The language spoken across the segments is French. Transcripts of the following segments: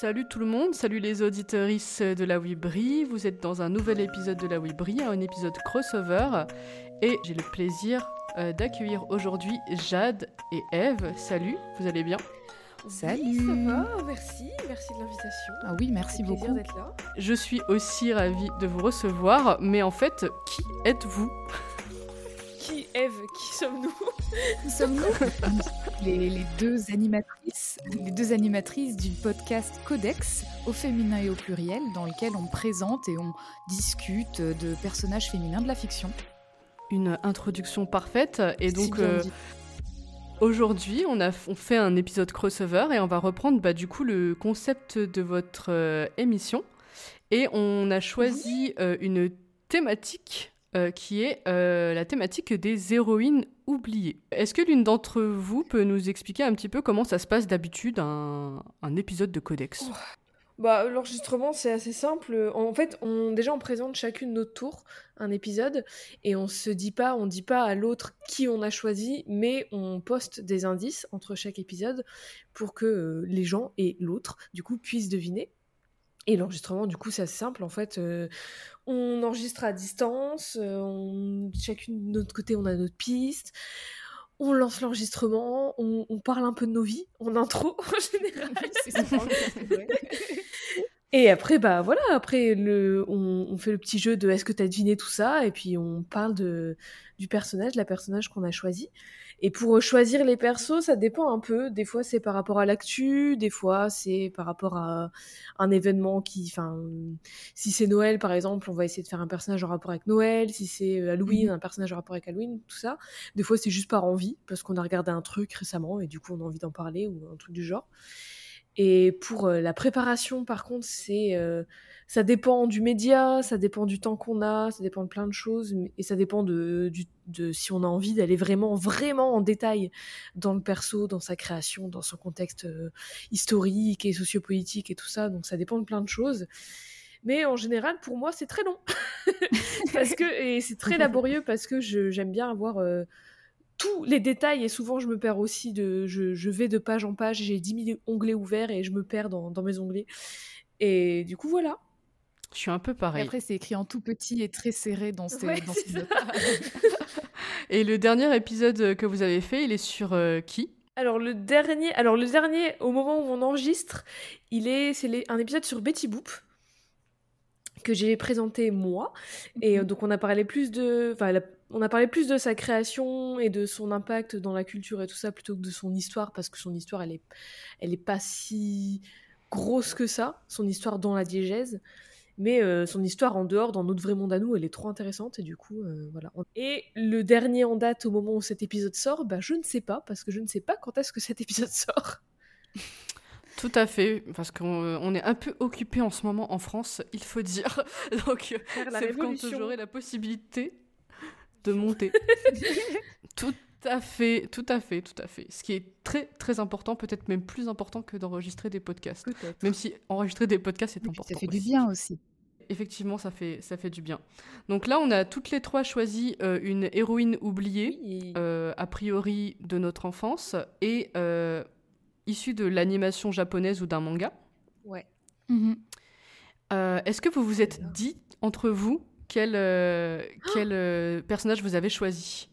Salut tout le monde, salut les auditorices de la Wibri. Vous êtes dans un nouvel épisode de la Wibri, un épisode crossover. Et j'ai le plaisir euh, d'accueillir aujourd'hui Jade et Eve. Salut, vous allez bien? Salut. Oui, ça va, merci, merci de l'invitation. Ah oui, merci beaucoup d'être là. Je suis aussi ravie de vous recevoir, mais en fait, qui êtes-vous? Eve, qui sommes-nous? Qui sommes-nous? Les, les deux animatrices, les deux animatrices du podcast Codex, au féminin et au pluriel, dans lequel on présente et on discute de personnages féminins de la fiction. Une introduction parfaite. Et donc, euh. Aujourd'hui, on a on fait un épisode crossover et on va reprendre bah, du coup le concept de votre euh, émission. Et on a choisi euh, une thématique euh, qui est euh, la thématique des héroïnes oubliées. Est-ce que l'une d'entre vous peut nous expliquer un petit peu comment ça se passe d'habitude un, un épisode de Codex? Bah, l'enregistrement, c'est assez simple. En fait, on, déjà, on présente chacune notre tour un épisode et on se dit pas, on dit pas à l'autre qui on a choisi, mais on poste des indices entre chaque épisode pour que euh, les gens et l'autre, du coup, puissent deviner. Et l'enregistrement, du coup, c'est assez simple. En fait, euh, on enregistre à distance, euh, on- chacune de notre côté, on a notre piste. On lance l'enregistrement, on, on parle un peu de nos vies en intro en général. Et après, bah voilà, après le, on, on fait le petit jeu de est-ce que t'as deviné tout ça, et puis on parle de, du personnage, la personnage qu'on a choisi. Et pour euh, choisir les persos, ça dépend un peu. Des fois, c'est par rapport à l'actu, des fois, c'est par rapport à un événement qui, enfin, si c'est Noël par exemple, on va essayer de faire un personnage en rapport avec Noël. Si c'est euh, Halloween, Mhm. un personnage en rapport avec Halloween, tout ça. Des fois, c'est juste par envie, parce qu'on a regardé un truc récemment et du coup, on a envie d'en parler ou un truc du genre. Et pour euh, la préparation, par contre, c'est euh, ça dépend du média, ça dépend du temps qu'on a, ça dépend de plein de choses, et ça dépend de, si on a envie d'aller vraiment, vraiment en détail dans le perso, dans sa création, dans son contexte euh, historique et sociopolitique et tout ça. Donc ça dépend de plein de choses. Mais en général, pour moi, c'est très long. parce que, et c'est très laborieux parce que j'aime bien avoir euh, tous les détails et souvent je me perds aussi de je, vais de page en page j'ai 10 000 onglets ouverts et je me perds dans mes onglets et du coup voilà Je suis un peu Et pareil. après, c'est écrit en tout petit et très serré dans ces, Ouais, dans ces. Et le dernier épisode que vous avez fait, il est sur euh, qui? Alors le dernier alors le dernier au moment où on enregistre il est c'est les- un épisode sur Betty Boop que j'ai présenté moi. Et euh, donc on a parlé plus de enfin la- on a parlé plus de sa création et de son impact dans la culture et tout ça plutôt que de son histoire parce que son histoire elle est elle est pas si grosse que ça son histoire dans la diégèse mais euh, son histoire en dehors dans notre vrai monde à nous elle est trop intéressante et du coup euh, voilà et le dernier en date au moment où cet épisode sort bah je ne sais pas parce que je ne sais pas quand est-ce que cet épisode sort Tout à fait, parce qu'on euh, est un peu occupé en ce moment en France, il faut dire. Donc, c'est quand j'aurai la possibilité de monter. tout à fait, tout à fait, tout à fait. Ce qui est très, très important, peut-être même plus important que d'enregistrer des podcasts. Même si enregistrer des podcasts est important. ça fait du bien aussi. Effectivement, ça fait, ça fait du bien. Donc là, on a toutes les trois choisi euh, une héroïne oubliée, Oui. euh, a priori de notre enfance, et euh, issue de l'animation japonaise ou d'un manga. ouais Mhm. Euh, Est-ce que vous vous êtes dit entre vous quel, euh, quel euh, personnage vous avez choisi?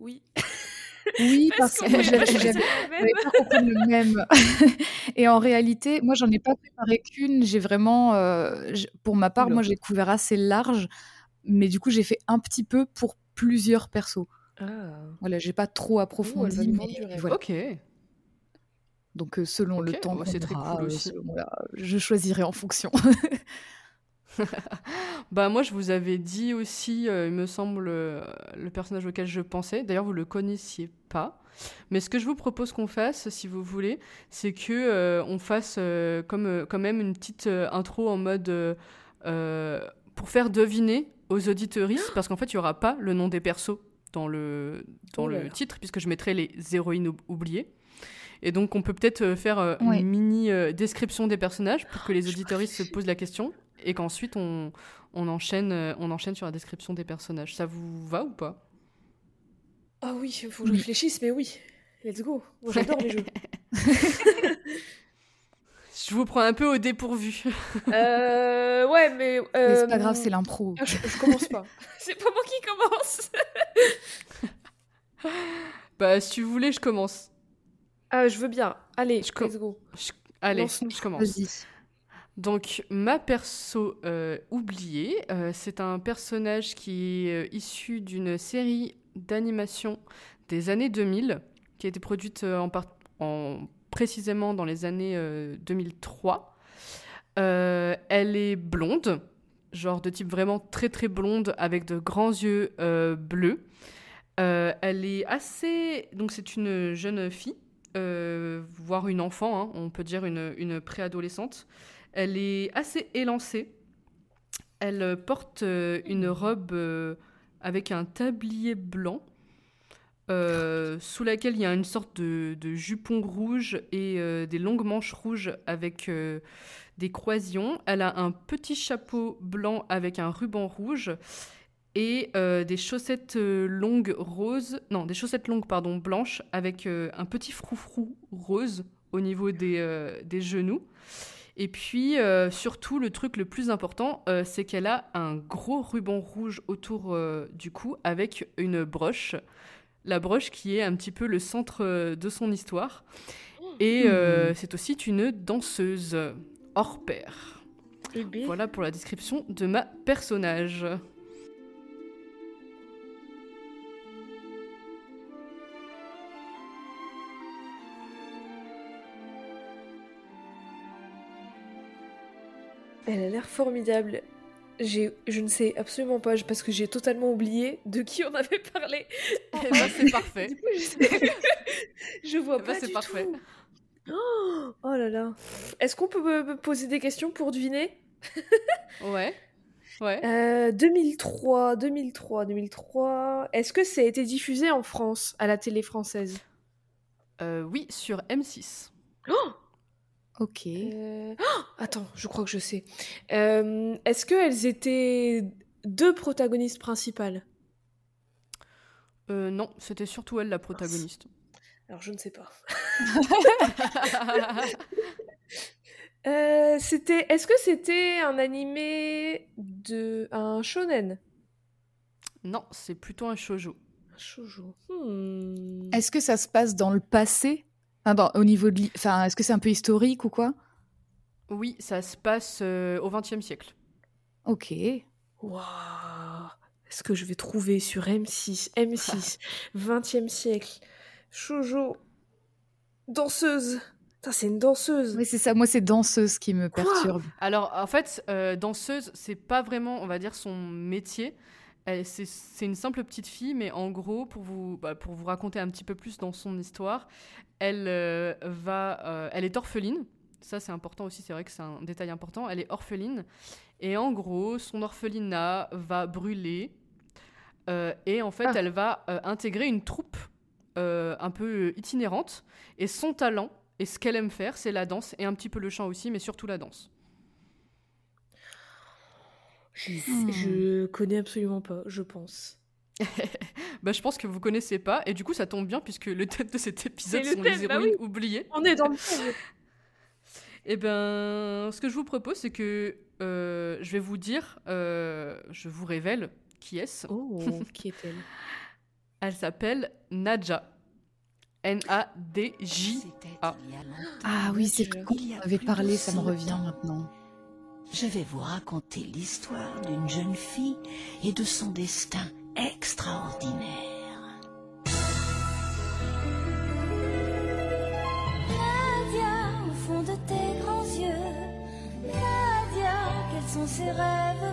Oui Oui, Parce que j'avais pas prenne le même. Et en réalité, moi, j'en ai pas préparé qu'une. J'ai vraiment, euh, pour ma part, moi, j'ai couvert assez large, mais du coup, j'ai fait un petit peu pour plusieurs persos. Ah. Voilà, j'ai pas trop approfondi, mais voilà. Ok. Donc, euh, selon le temps bah, c'est très cool euh, aussi. selon la- je choisirai en fonction. Bah moi je vous avais dit aussi, euh, il me semble, euh, le personnage auquel je pensais. D'ailleurs vous le connaissiez pas. Mais ce que je vous propose qu'on fasse, si vous voulez, c'est que euh, on fasse comme quand même une petite intro en mode pour faire deviner aux auditeuristes, parce qu'en fait il y aura pas le nom des persos dans le dans Oh le titre, puisque je mettrai les héroïnes ou- oubliées. Et donc on peut peut-être faire euh, Ouais. une mini euh, description des personnages pour que les auditeuristes se posent la question et qu'ensuite on, on enchaîne euh, on enchaîne sur la description des personnages. Ça vous va ou pas? Ah oui, il faut que je réfléchisse, mais oui. Let's go. Moi, j'adore les jeux. Je vous prends un peu au dépourvu. Euh, ouais, mais. Mais c'est pas euh, grave, c'est l'impro. ah, je, je commence pas. c'est pas moi qui commence. Bah, si vous voulez, je commence. Ah, je veux bien. Allez, Je com- let's go. Je- Allez, je commence. Vas-y. Donc, ma perso euh, oubliée, euh, c'est un personnage qui est euh, issu d'une série d'animation des années 2000, qui a été produite en, précisément dans les années euh, 2003. Euh, elle est blonde, genre de type vraiment très très blonde, avec de grands yeux bleus. Elle est assez... Donc, c'est une jeune fille, voire une enfant, hein, on peut dire une, une préadolescente. Elle est assez élancée. Elle euh, porte euh, une robe euh, avec un tablier blanc, sous laquelle il y a une sorte de, jupon rouge et des longues manches rouges avec des croisillons. Elle a un petit chapeau blanc avec un ruban rouge et des chaussettes longues roses, non, des chaussettes longues pardon blanches avec un petit froufrou rose au niveau des genoux. Et puis, euh, surtout, le truc le plus important, euh, c'est qu'elle a un gros ruban rouge autour euh, du cou avec une broche. La broche qui est un petit peu le centre de son histoire. Et euh, c'est aussi une danseuse hors pair. Eh ben, Voilà pour la description de ma personnage. Elle a l'air formidable. Je ne sais absolument pas, parce que j'ai totalement oublié de qui on avait parlé. Eh ben, c'est parfait. Coup, je, vois Eh ben, pas c'est parfait. tout. Oh, oh là là. Est-ce qu'on peut me- poser des questions pour deviner? Ouais. Ouais. Euh, 2003, 2003, 2003. Est-ce que ça a été diffusé en France, à la télé française? Euh, oui, sur M6. Ok. Euh, oh, Attends, je crois que je sais. Euh, Est-ce qu'elles étaient deux protagonistes principales? Euh, non, c'était surtout elle la protagoniste. Alors, je ne sais pas. Euh, c'était. Est-ce que c'était un animé de un shonen? Non, c'est plutôt un shoujo. Un shoujo. Hmm. Est-ce que ça se passe dans le passé? Enfin, dans- au niveau de, enfin, est-ce que c'est un peu historique ou quoi? Oui, ça se passe euh, au XXe siècle. Ok. Waouh. Est-ce que je vais trouver sur M6, M6, 20e siècle, shoujo, danseuse. C'est une danseuse. Oui, c'est ça. Moi, c'est danseuse qui me Quoi? perturbe. Alors, en fait, euh, danseuse, c'est pas vraiment, on va dire, son métier. C'est une simple petite fille, mais en gros, pour vous, bah, pour vous raconter un petit peu plus dans son histoire, elle euh, va, euh, elle est orpheline. Ça, c'est important aussi. C'est vrai que c'est un détail important. Elle est orpheline, et en gros, son orphelinat va brûler. Euh, et en fait, Ah. elle va intégrer une troupe un peu itinérante. Et son talent et ce qu'elle aime faire, c'est la danse et un petit peu le chant aussi, mais surtout la danse. Je, je connais absolument pas, je pense. Bah, je pense que vous connaissez pas, et du coup, ça tombe bien puisque le thème de cet épisode sont thème, les bah héroïnes oui. oubliées. On est dans le thème. Et ben, ce que je vous propose, c'est que euh, je vais vous dire, euh, je vous révèle qui est-ce. Oh, qui est-elle? Elle s'appelle Nadja. N-A-D-J. Ah. Ah oui, c'est con. On avait parlé, ça me revient maintenant. Je vais vous raconter l'histoire d'une jeune fille et de son destin extraordinaire. Nadia, au fond de tes grands yeux, Nadia, quels sont ces rêves?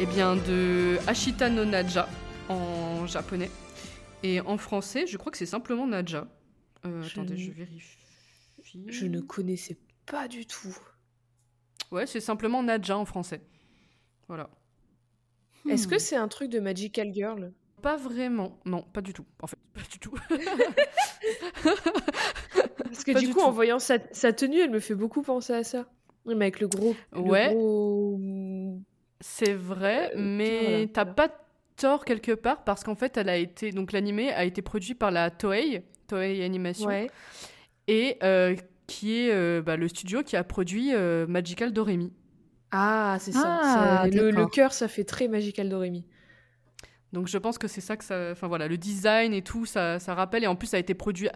Eh bien, de Ashita no Nadja en japonais. Et en français, je crois que c'est simplement Nadja. Euh, Je Attendez, ne- je vérifie. Je ne connaissais pas du tout. Ouais, c'est simplement Nadja en français. Voilà. Est-ce Hmm. que c'est un truc de Magical Girl? Pas vraiment. Non, pas du tout. En fait, pas du tout. Parce que Pas du coup, en voyant sa, sa tenue, elle me fait beaucoup penser à ça. Mais avec le gros. le Ouais. gros- C'est vrai, Euh, mais voilà, t'as pas tort quelque part parce qu'en fait, elle a été donc l'animé a été produit par la Toei, Toei Animation, Ouais. et euh, qui est euh, bah, le studio qui a produit euh, Magical Doremi. Ah, c'est ça. Ah, ça- le, cœur, ça fait très Magical Doremi. Donc je pense que c'est ça que ça, enfin voilà, le design et tout, ça, ça rappelle et en plus ça a été produit,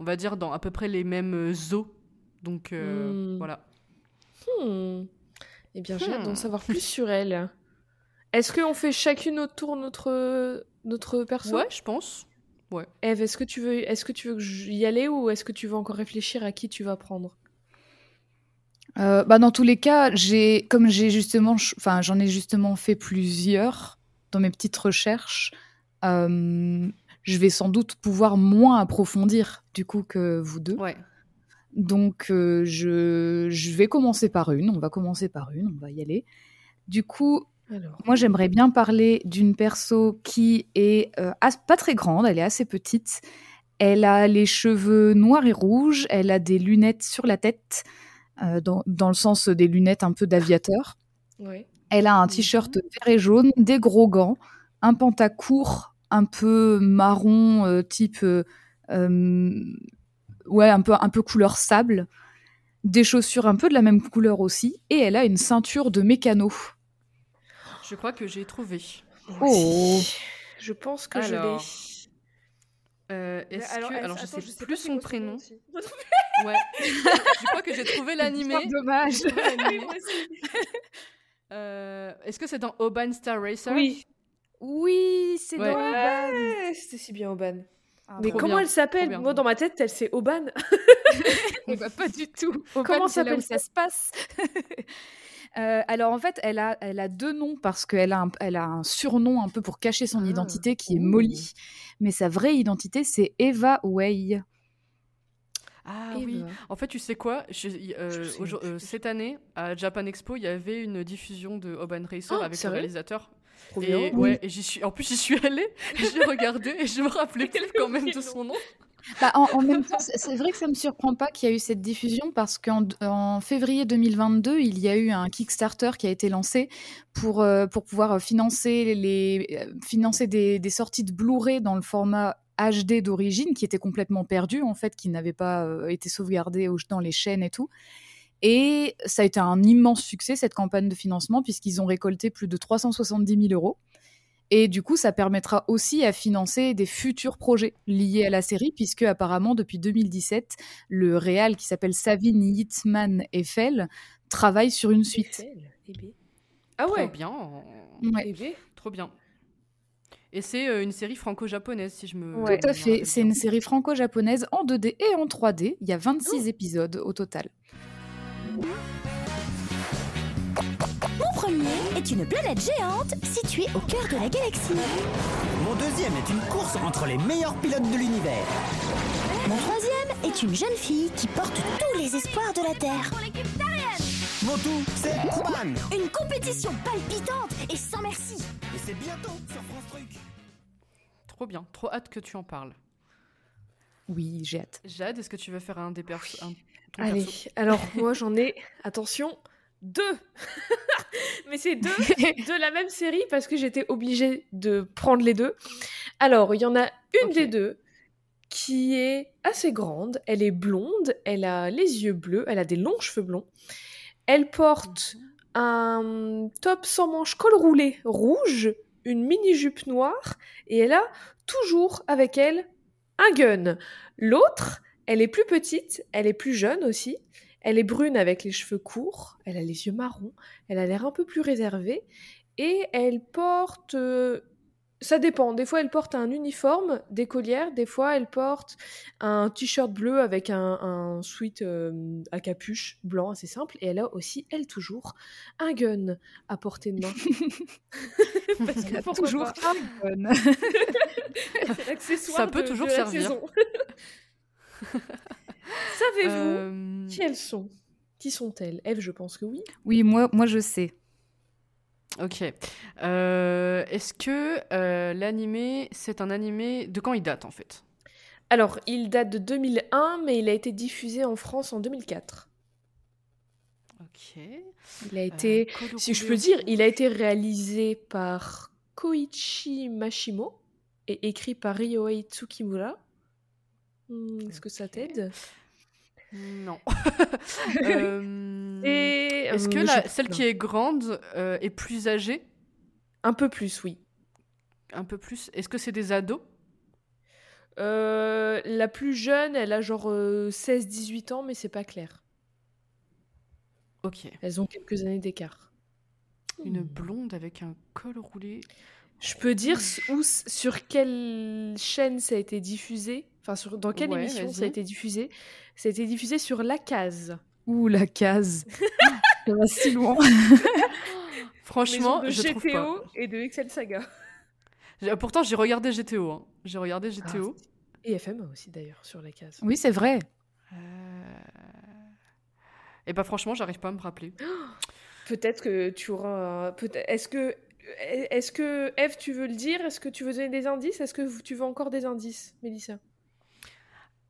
on va dire dans à peu près les mêmes zoos. Donc euh, Hmm. voilà. Hmm. Eh bien, j'ai hâte d'en Hmm. savoir plus sur elle. Est-ce qu'on fait chacune notre tour notre, notre perso? Ouais, je pense. Eve, est-ce que tu veux, est-ce que tu veux y aller ou est-ce que tu veux encore réfléchir à qui tu vas prendre? Euh, bah, dans tous les cas, j'ai, comme j'ai justement, enfin, j'en ai justement fait plusieurs dans mes petites recherches. euh, je vais sans doute pouvoir moins approfondir du coup que vous deux. Ouais. Donc, euh, je, je vais commencer par une. On va commencer par une. On va y aller. Du coup, Alors. moi, j'aimerais bien parler d'une perso qui est euh, as- pas très grande. Elle est assez petite. Elle a les cheveux noirs et rouges. Elle a des lunettes sur la tête, euh, dans, dans le sens des lunettes un peu d'aviateur. Ouais. Elle a un t-shirt vert et jaune, des gros gants, un pantacourt un peu marron, type. Euh, euh, ouais, un peu, un peu couleur sable. Des chaussures un peu de la même couleur aussi. Et elle a une ceinture de mécano. Je crois que j'ai trouvé. Oh. Je pense que Alors, je Euh, l'ai. Est-ce Alors, que alors je attends, sais sais plus son prénom. Ouais. je crois que j'ai trouvé l'animé. dommage. L'animé. Euh, Est-ce que c'est dans Auban Star Racer? Oui. Oui, c'est Ouais. dans. Ouais, c'était si bien Oban. Ah, Mais comment bien, elle s'appelle. Moi, dans ma tête, elle c'est Oban. Eh ben, pas du tout. Comment s'appelle ça se passe Euh, alors en fait, elle a, elle a deux noms parce qu'elle a, un, elle a un surnom un peu pour cacher son Ah. identité qui est. Molly, mais sa vraie identité c'est Eva Way. Ah oui. En fait, tu sais quoi? Je- euh, Je sais euh, Cette année, à Japan Expo, il y avait une diffusion de Auban Racer Oh, avec le réalisateur. Trop Et, ouais, et j'y suis. En plus, j'y suis allée. J'ai regardé et je me rappelais plus quand même de son nom. Bah, en, en même temps, c'est vrai que ça me surprend pas qu'il y a eu cette diffusion parce qu'en en février 2022, il y a eu un Kickstarter qui a été lancé pour, euh, pour pouvoir financer, les, euh, financer des, des sorties de Blu-ray dans le format HD d'origine qui était complètement perdu en fait, qui n'avait pas euh, été sauvegardé au- dans les chaînes et tout. Et ça a été un immense succès cette campagne de financement puisqu'ils ont récolté plus de 370 000 euros. Et du coup, ça permettra aussi à financer des futurs projets liés à la série, puisque apparemment, depuis 2017, le réal qui s'appelle Savin Yitzman Eiffel travaille sur une suite. Eiffel, eh ben. Ah Trop ouais. bien. Ouais. Eh ben. Trop bien. Et c'est euh, une série franco-japonaise, si je me. Ouais. Tout à fait. C'est bien. une série franco-japonaise en 2D et en 3D. Il y a 26 épisodes au total. Mon premier est une planète géante située au cœur de la galaxie. Mon deuxième est une course entre les meilleurs pilotes de l'univers. Mon troisième est une jeune fille qui porte tous les espoirs de la Terre. Mon tout, c'est Oban. Une compétition palpitante et sans merci. Et c'est bientôt sur France Truc. Trop bien. Trop hâte que tu en parles. Oui, j'ai hâte. Jade, est-ce que tu veux faire un des persos un- Allez, perso alors moi j'en ai, attention, deux. Mais c'est deux de la même série parce que j'étais obligée de prendre les deux. Alors, il y en a une des deux qui est assez grande. Elle est blonde, elle a les yeux bleus, elle a des longs cheveux blonds. Elle porte un top sans manches col roulé rouge, une mini-jupe noire et elle a toujours avec elle un gun. L'autre, elle est plus petite, elle est plus jeune aussi. Elle est brune avec les cheveux courts, elle a les yeux marrons, elle a l'air un peu plus réservée et elle porte euh, ça dépend, des fois elle porte un uniforme d'écolière, des fois elle porte un t-shirt bleu avec un, un sweat euh, à capuche blanc assez simple et elle a aussi, elle toujours, un gun à portée de main. Parce que pourquoi toujours pas? un gun. L'accessoire Ça peut de- toujours de servir. Savez-vous Euh, qui elles sont Qui sont-elles? Eve, je pense que oui. Oui, moi, moi je sais. Ok. Euh, Est-ce que euh, l'animé, c'est un animé de quand il date en fait? Alors, il date de 2001, mais il a été diffusé en France en 2004. Ok. Il a été, Euh, Code si je peux dire, il a été réalisé par Koichi Mashimo et écrit par Ryohei Tsukimura. Hmm, Est-ce que ça t'aide? Non. Euh, Et Est-ce que euh, la- celle qui est grande euh, est plus âgée? Un peu plus, oui. Un peu plus Est-ce que c'est des ados? Euh, la plus jeune, elle a genre 16-18 ans, mais c'est pas clair. Ok. Elles ont quelques années d'écart. Une blonde avec un col roulé? Je peux dire s- où, sur quelle chaîne ça a été diffusé? Enfin, sur, dans quelle Ouais, émission ça a été diffusé? Ça a été diffusé sur La Case. Ouh, la case. ça va si loin. Franchement, de je trouve pas. GTO et de Excel Saga. J'ai- Pourtant, j'ai regardé GTO. hein. J'ai regardé GTO. Et FM aussi d'ailleurs sur La Case. Oui, c'est vrai. Et bah franchement, j'arrive pas à me rappeler. Peut-être que tu auras. Est-ce que. Est-ce que Eve, tu veux le dire? Est-ce que tu veux donner des indices? Est-ce que tu veux encore des indices, Mélissa?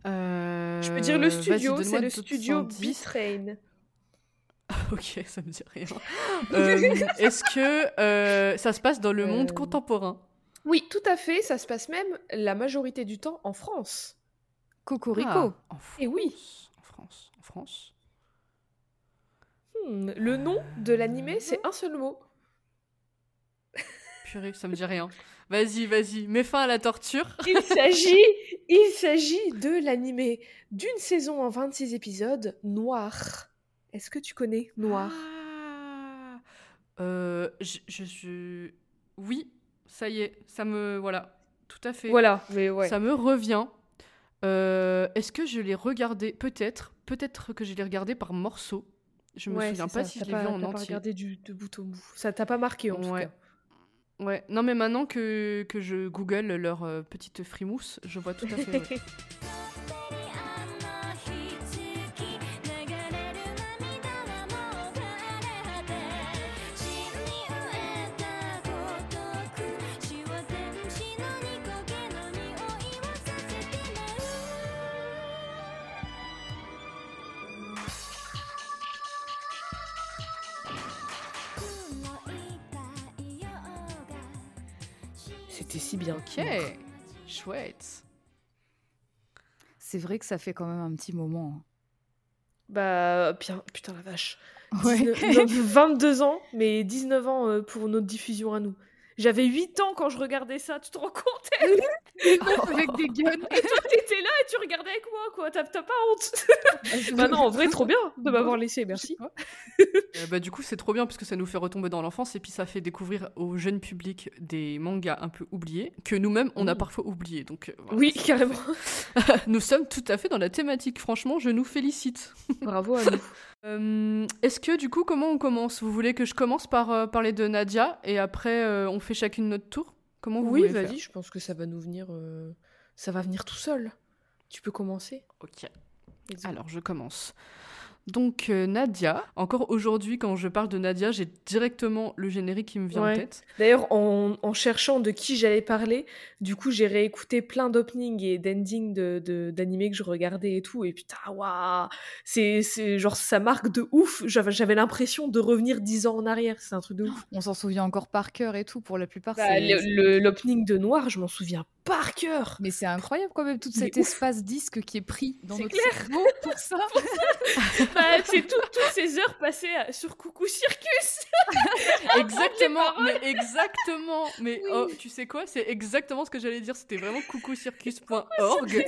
Je peux dire le Euh, studio, c'est le studio. Bitrain. Ok, ça me dit rien. Euh, Est-ce que euh, ça se passe dans le monde Euh, contemporain? Oui, tout à fait. Ça se passe même la majorité du temps en France. Cocorico. Ah, en Eh oui. France, En France. En France. Hmm, Le nom de l'animé, c'est un seul mot. Purée, ça me dit rien. Vas-y, vas-y, mets fin à la torture. Il s'agit, il s'agit de l'animé d'une saison en 26 épisodes, Noir. Est-ce que tu connais Noir? Ah. Euh, je, je, je- Oui, ça y est, ça me... Voilà, tout à fait. Voilà, mais ouais. Ça me revient. Euh, Est-ce que je l'ai regardé? Peut-être. Peut-être que je l'ai regardé par morceaux. Je me Ouais, souviens pas ça. si je l'ai vu en pas entier. regardé du, de bout en bout. Ça t'a pas marqué en tout Ouais. cas. Ouais, non mais maintenant que, que je google leur euh, petite frimousse, je vois tout à fait. Ok, chouette. C'est vrai que ça fait quand même un petit moment. hein. Bah, bien, putain la vache. Ouais. 19 22 ans, mais 19 ans euh, pour notre diffusion à nous. J'avais 8 ans quand je regardais ça, tu te rends compte Avec des guns. Et toi, t'étais là et tu regardais avec moi, quoi. T'as t'as pas honte Bah non, en vrai, trop bien de m'avoir laissé, merci. Euh, bah, du coup, c'est trop bien parce que ça nous fait retomber dans l'enfance et puis ça fait découvrir au jeune public des mangas un peu oubliés que nous-mêmes on a Mm. parfois oubliés. Donc euh, voilà. Oui, carrément. nous sommes tout à fait dans la thématique. Franchement, je nous félicite. Bravo à nous. Euh, Est-ce que du coup, comment on commence? Vous voulez que je commence par euh, parler de Nadia et après euh, on fait chacune notre tour? Comment vous Oui, vas-y, je pense que ça va nous venir. euh, Ça va venir tout seul. Tu peux commencer Ok. Alors, je commence. Donc, euh, Nadia. Encore aujourd'hui, quand je parle de Nadia, j'ai directement le générique qui me vient Ouais. en tête. D'ailleurs, en, en cherchant de qui j'allais parler, du coup, j'ai réécouté plein d'openings et d'endings d'animés de, que je regardais et tout. Et putain, waouh C'est c'est- genre, ça marque de ouf. J'avais j'avais l'impression de revenir dix ans en arrière. C'est un truc de ouf. On s'en souvient encore par cœur et tout. Pour la plupart, Bah, L'opening de Noir, je m'en souviens par cœur. Mais c'est incroyable quand même tout cet ouf. espace disque qui est pris dans notre clair. cerveau pour ça. Bah, c'est tout- toutes ces heures passées à- sur Coucou Circus. Exactement, mais exactement. Mais oh, tu sais quoi C'est exactement ce que j'allais dire. C'était vraiment coucoucircus.org.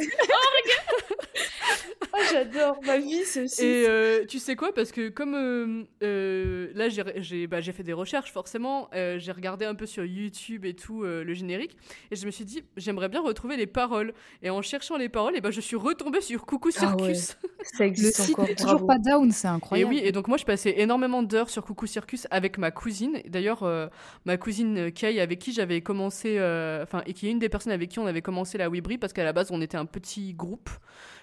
Ah, J'adore ma vie, ce site. Et euh, tu sais quoi Parce que comme euh, euh, là, j'ai bah, fait des recherches, forcément, j'ai regardé un peu sur YouTube et tout le générique, et je me suis dit, j'aimerais bien retrouver les paroles. Et en cherchant les paroles, et ben je suis retombée sur Coucou Ah ouais. Circus. Le site encore. est toujours pas down, c'est Et incroyable. oui, et donc moi je passais énormément d'heures sur Coucou Circus avec ma cousine. D'ailleurs, euh, ma cousine euh, Kay, avec qui j'avais commencé, euh, enfin, et qui est une des personnes avec qui on avait commencé la Wibri, parce qu'à la base on était un petit groupe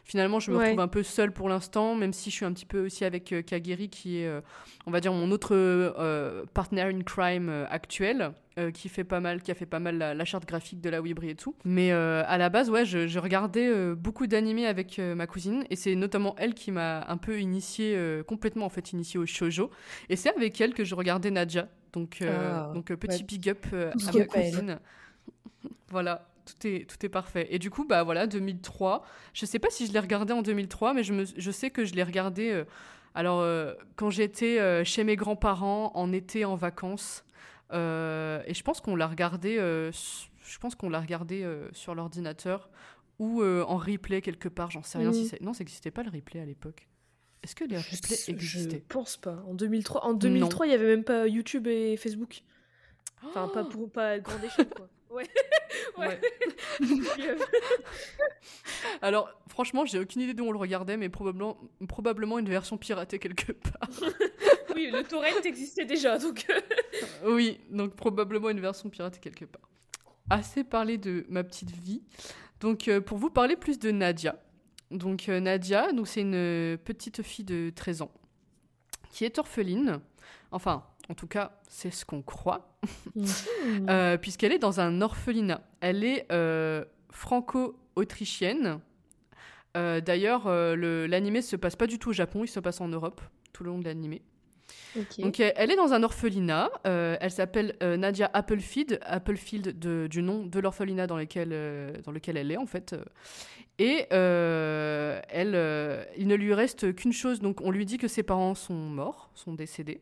Finalement, je me Ouais. retrouve un peu seule pour l'instant, même si je suis un petit peu aussi avec euh, Kagiri, qui est, euh, on va dire, mon autre euh, partner in crime euh, actuel, qui fait pas mal, qui a fait pas mal la, la charte graphique de la Wibri et tout. Mais à la base, ouais, je, je regardais beaucoup d'animés avec ma cousine, et c'est notamment elle qui m'a un peu initié, euh, complètement en fait, initié au shoujo. Et c'est avec elle que je regardais Nadja. Donc, Ah, donc petit ouais. big up à ma cousine. voilà, tout est, tout est parfait. Et du coup, bah voilà, 2003. Je sais pas si je l'ai regardé en 2003, mais je, me, je sais que je l'ai regardé. euh, alors, euh, quand j'étais euh, chez mes grands-parents en été en vacances, et je pense qu'on l'a regardé. je pense qu'on l'a regardé sur l'ordinateur ou en replay quelque part. J'en sais rien. Si c'est- non, ça n'existait pas le replay à l'époque. Est-ce que les Je, replays je existaient? pense pas. En 2003, en 2003 il y avait même pas YouTube et Facebook. Enfin, pas pour pas grande échelle, quoi. Ouais. ouais. Ouais. Alors, franchement, j'ai aucune idée d'où on le regardait, mais probablement, probablement une version piratée quelque part. oui, le torrent existait déjà, donc. euh, oui, donc probablement une version piratée quelque part. Assez parlé de ma petite vie. Donc, euh, pour vous parler plus de Nadia. Donc, euh, Nadia, donc c'est une euh, petite fille de 13 ans qui est orpheline. Enfin, en tout cas, c'est ce qu'on croit. Euh, puisqu'elle est dans un orphelinat. Elle est euh, franco-autrichienne. Euh, D'ailleurs, le- l'animé se passe pas du tout au Japon, il se passe en Europe tout le long de l'animé. Donc elle est dans un orphelinat. elle s'appelle Nadia Applefield, Applefield de- du nom de l'orphelinat dans, lequel, dans lequel elle est en fait. Et elle, il ne lui reste qu'une chose. Donc on lui dit que ses parents sont morts, sont décédés,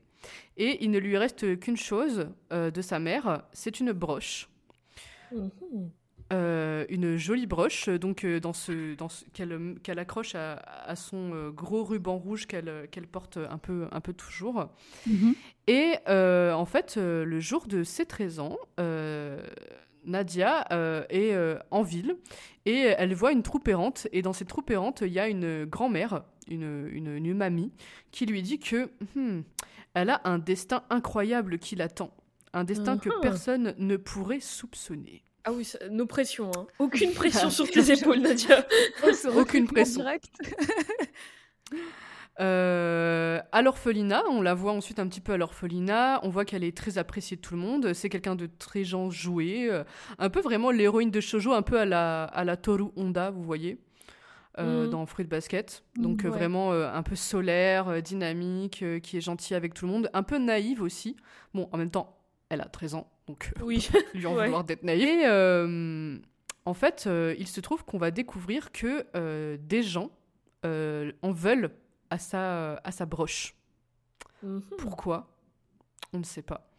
et il ne lui reste qu'une chose euh, de sa mère, c'est une broche. Mhm. Euh, une jolie broche donc euh, dans ce, dans ce- qu'elle qu'elle accroche à, à son euh, gros ruban rouge qu'elle qu'elle porte un peu, un peu toujours. Mhm. Et en fait, le jour de ses 13 ans, Nadia est en ville et elle voit une troupe errante. Et dans cette troupe errante, il y a une grand-mère, une, une, une mamie, qui lui dit que hmm, elle a un destin incroyable qui l'attend. Un destin que Mhm. personne ne pourrait soupçonner. Ah oui, ça- nos pressions. Hein. Aucune pression sur tes épaules, Nadia. Aucune pression. Direct. Euh, à l'orphelinat, on la voit ensuite un petit peu à l'orphelinat. On voit qu'elle est très appréciée de tout le monde. C'est quelqu'un de très genre joué, euh, un peu vraiment l'héroïne de shojo, un peu à la à la Toru Honda, vous voyez, euh, Mhm. dans Fruit Basket. Mhm, Donc euh, ouais. vraiment euh, un peu solaire, dynamique, euh, qui est gentille avec tout le monde, un peu naïve aussi. Bon, en même temps, elle a 13 ans, donc Oui. lui en Ouais. vouloir d'être naïve. Et en fait, il se trouve qu'on va découvrir que des gens en veulent à sa, à sa broche. Mhm. Pourquoi? On ne sait pas.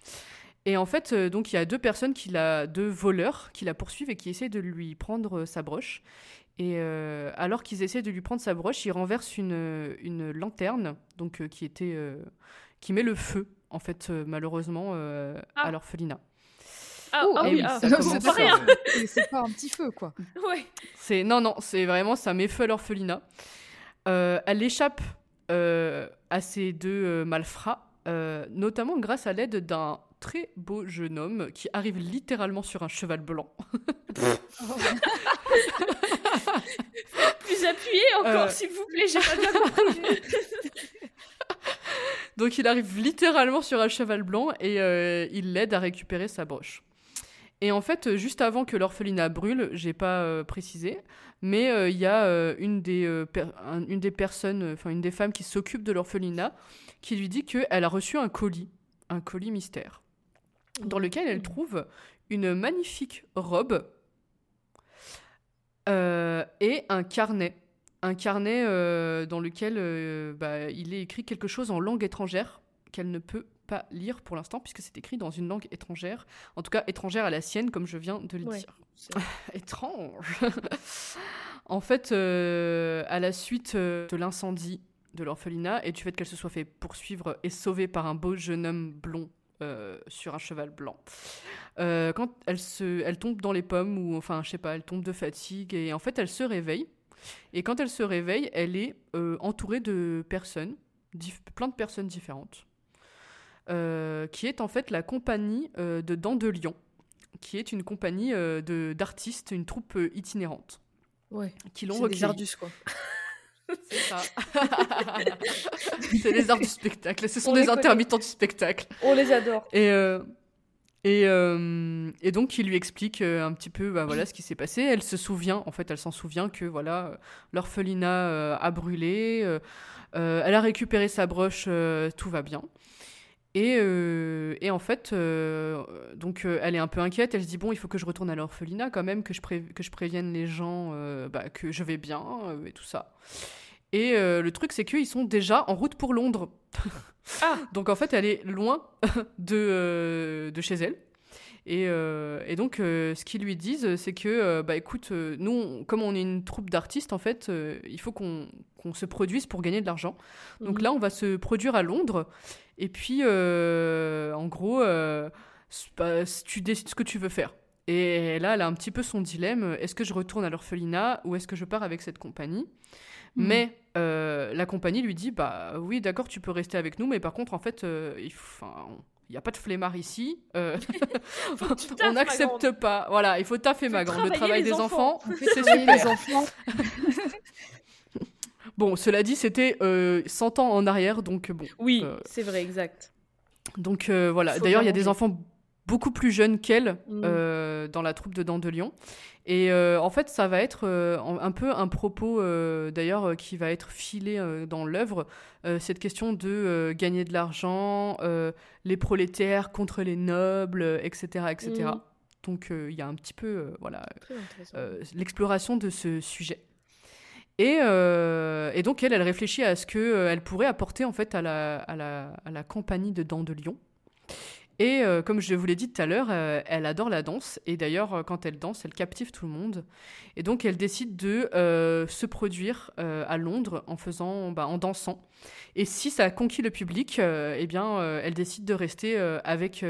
Et en fait, euh, donc il y a deux personnes, qui la, deux voleurs qui la poursuivent et qui essaient de lui prendre euh, sa broche. Et euh, alors qu'ils essaient de lui prendre sa broche, ils renversent une, une lanterne, donc euh, qui était, euh, qui met le feu, en fait, euh, malheureusement, euh, à Ah. l'orphelinat. Ah, Oh, ah eh oui, oui, ah, c'est c'est pas rien. C'est pas un petit feu, quoi. Ouais. C'est non non, c'est vraiment ça met feu à l'orphelinat. Euh, elle échappe euh, à ces deux euh, malfrats, euh, notamment grâce à l'aide d'un très beau jeune homme qui arrive littéralement sur un cheval blanc. Plus appuyé encore, Euh. s'il vous plaît, j'ai pas bien compris. Donc il arrive littéralement sur un cheval blanc et euh, il l'aide à récupérer sa broche. Et en fait, juste avant que l'orphelinat brûle, j'ai pas euh, précisé, mais euh, il y a euh, une, des, un- une des personnes, enfin une des femmes qui s'occupe de l'orphelinat, qui lui dit qu'elle a reçu un colis, un colis mystère, dans lequel elle trouve une magnifique robe euh, et un carnet. Un carnet euh, dans lequel euh, bah, il est écrit quelque chose en langue étrangère qu'elle ne peut pas lire pour l'instant, puisque c'est écrit dans une langue étrangère, en tout cas étrangère à la sienne, comme je viens de le Ouais. dire. Étrange. en fait, à la suite de l'incendie de l'orphelinat et du fait qu'elle se soit fait poursuivre et sauver par un beau jeune homme blond euh, sur un cheval blanc. Euh, quand elle, se, elle tombe dans les pommes, ou enfin, je sais pas, elle tombe de fatigue, et en fait, elle se réveille. Et quand elle se réveille, elle est euh, entourée de personnes, plein de personnes différentes, qui est en fait la compagnie de Dents de Lion, qui est une compagnie d'artistes, une troupe itinérante, Ouais. qui l'ont des recueillie. Quoi. ça. c'est les arts du spectacle. Ce sont On des connaît. intermittents du spectacle. On les adore. Et, euh, et, euh, et donc, il lui explique euh, un petit peu bah, voilà, ce qui s'est passé. Elle se souvient, en fait, elle s'en souvient que voilà, l'orphelinat euh, a brûlé. elle a récupéré sa broche, tout va bien. Et, euh, et en fait, euh, donc euh, elle est un peu inquiète. Elle se dit bon, il faut que je retourne à l'orphelinat quand même, que je, pré- que je prévienne les gens bah, que je vais bien et tout ça. Et le truc, c'est qu'ils sont déjà en route pour Londres. Ah. Donc en fait, elle est loin de, de chez elle. Et, et donc, ce qu'ils lui disent, c'est que, bah écoute, nous, on- comme on est une troupe d'artistes, en fait, il faut qu'on qu'on se produise pour gagner de l'argent. Donc Mhm. là, on va se produire à Londres. Et puis, euh, en gros, euh, pas- tu décides ce que tu veux faire. Et là, elle a un petit peu son dilemme. Est-ce que je retourne à l'orphelinat ou est-ce que je pars avec cette compagnie? Mhm. Mais euh, la compagnie lui dit, bah oui, d'accord, tu peux rester avec nous, mais par contre, en fait, euh, il n'y a pas de flemmard ici. euh, on n'accepte pas. Voilà, il faut taffer ma grande. Le travail les des enfants. enfants, c'est travailler super. les enfants. Bon, cela dit, c'était euh, 100 ans en arrière, donc bon. Oui, Euh, c'est vrai, exact. Donc euh, voilà. D'ailleurs, il y a des enfants beaucoup plus jeunes qu'elle euh, dans la troupe de Dents de Lion. Et euh, en fait, ça va être euh, un peu un propos, euh, d'ailleurs, euh, qui va être filé euh, dans l'œuvre. Euh, cette question de euh, gagner de l'argent, euh, les prolétaires contre les nobles, euh, etc. etc. Mm. Donc euh, il y a un petit peu euh, voilà, euh, l'exploration de ce sujet. Et, euh, et donc elle, réfléchit à ce que euh, pourrait apporter en fait à la, compagnie de Dents de Lion. Et euh, comme je vous l'ai dit tout à l'heure, elle adore la danse. Et d'ailleurs, quand elle danse, elle captive tout le monde. Et donc, elle décide de se produire à Londres en faisant, bah, en dansant. Et si ça a conquis le public, eh bien, elle décide de rester avec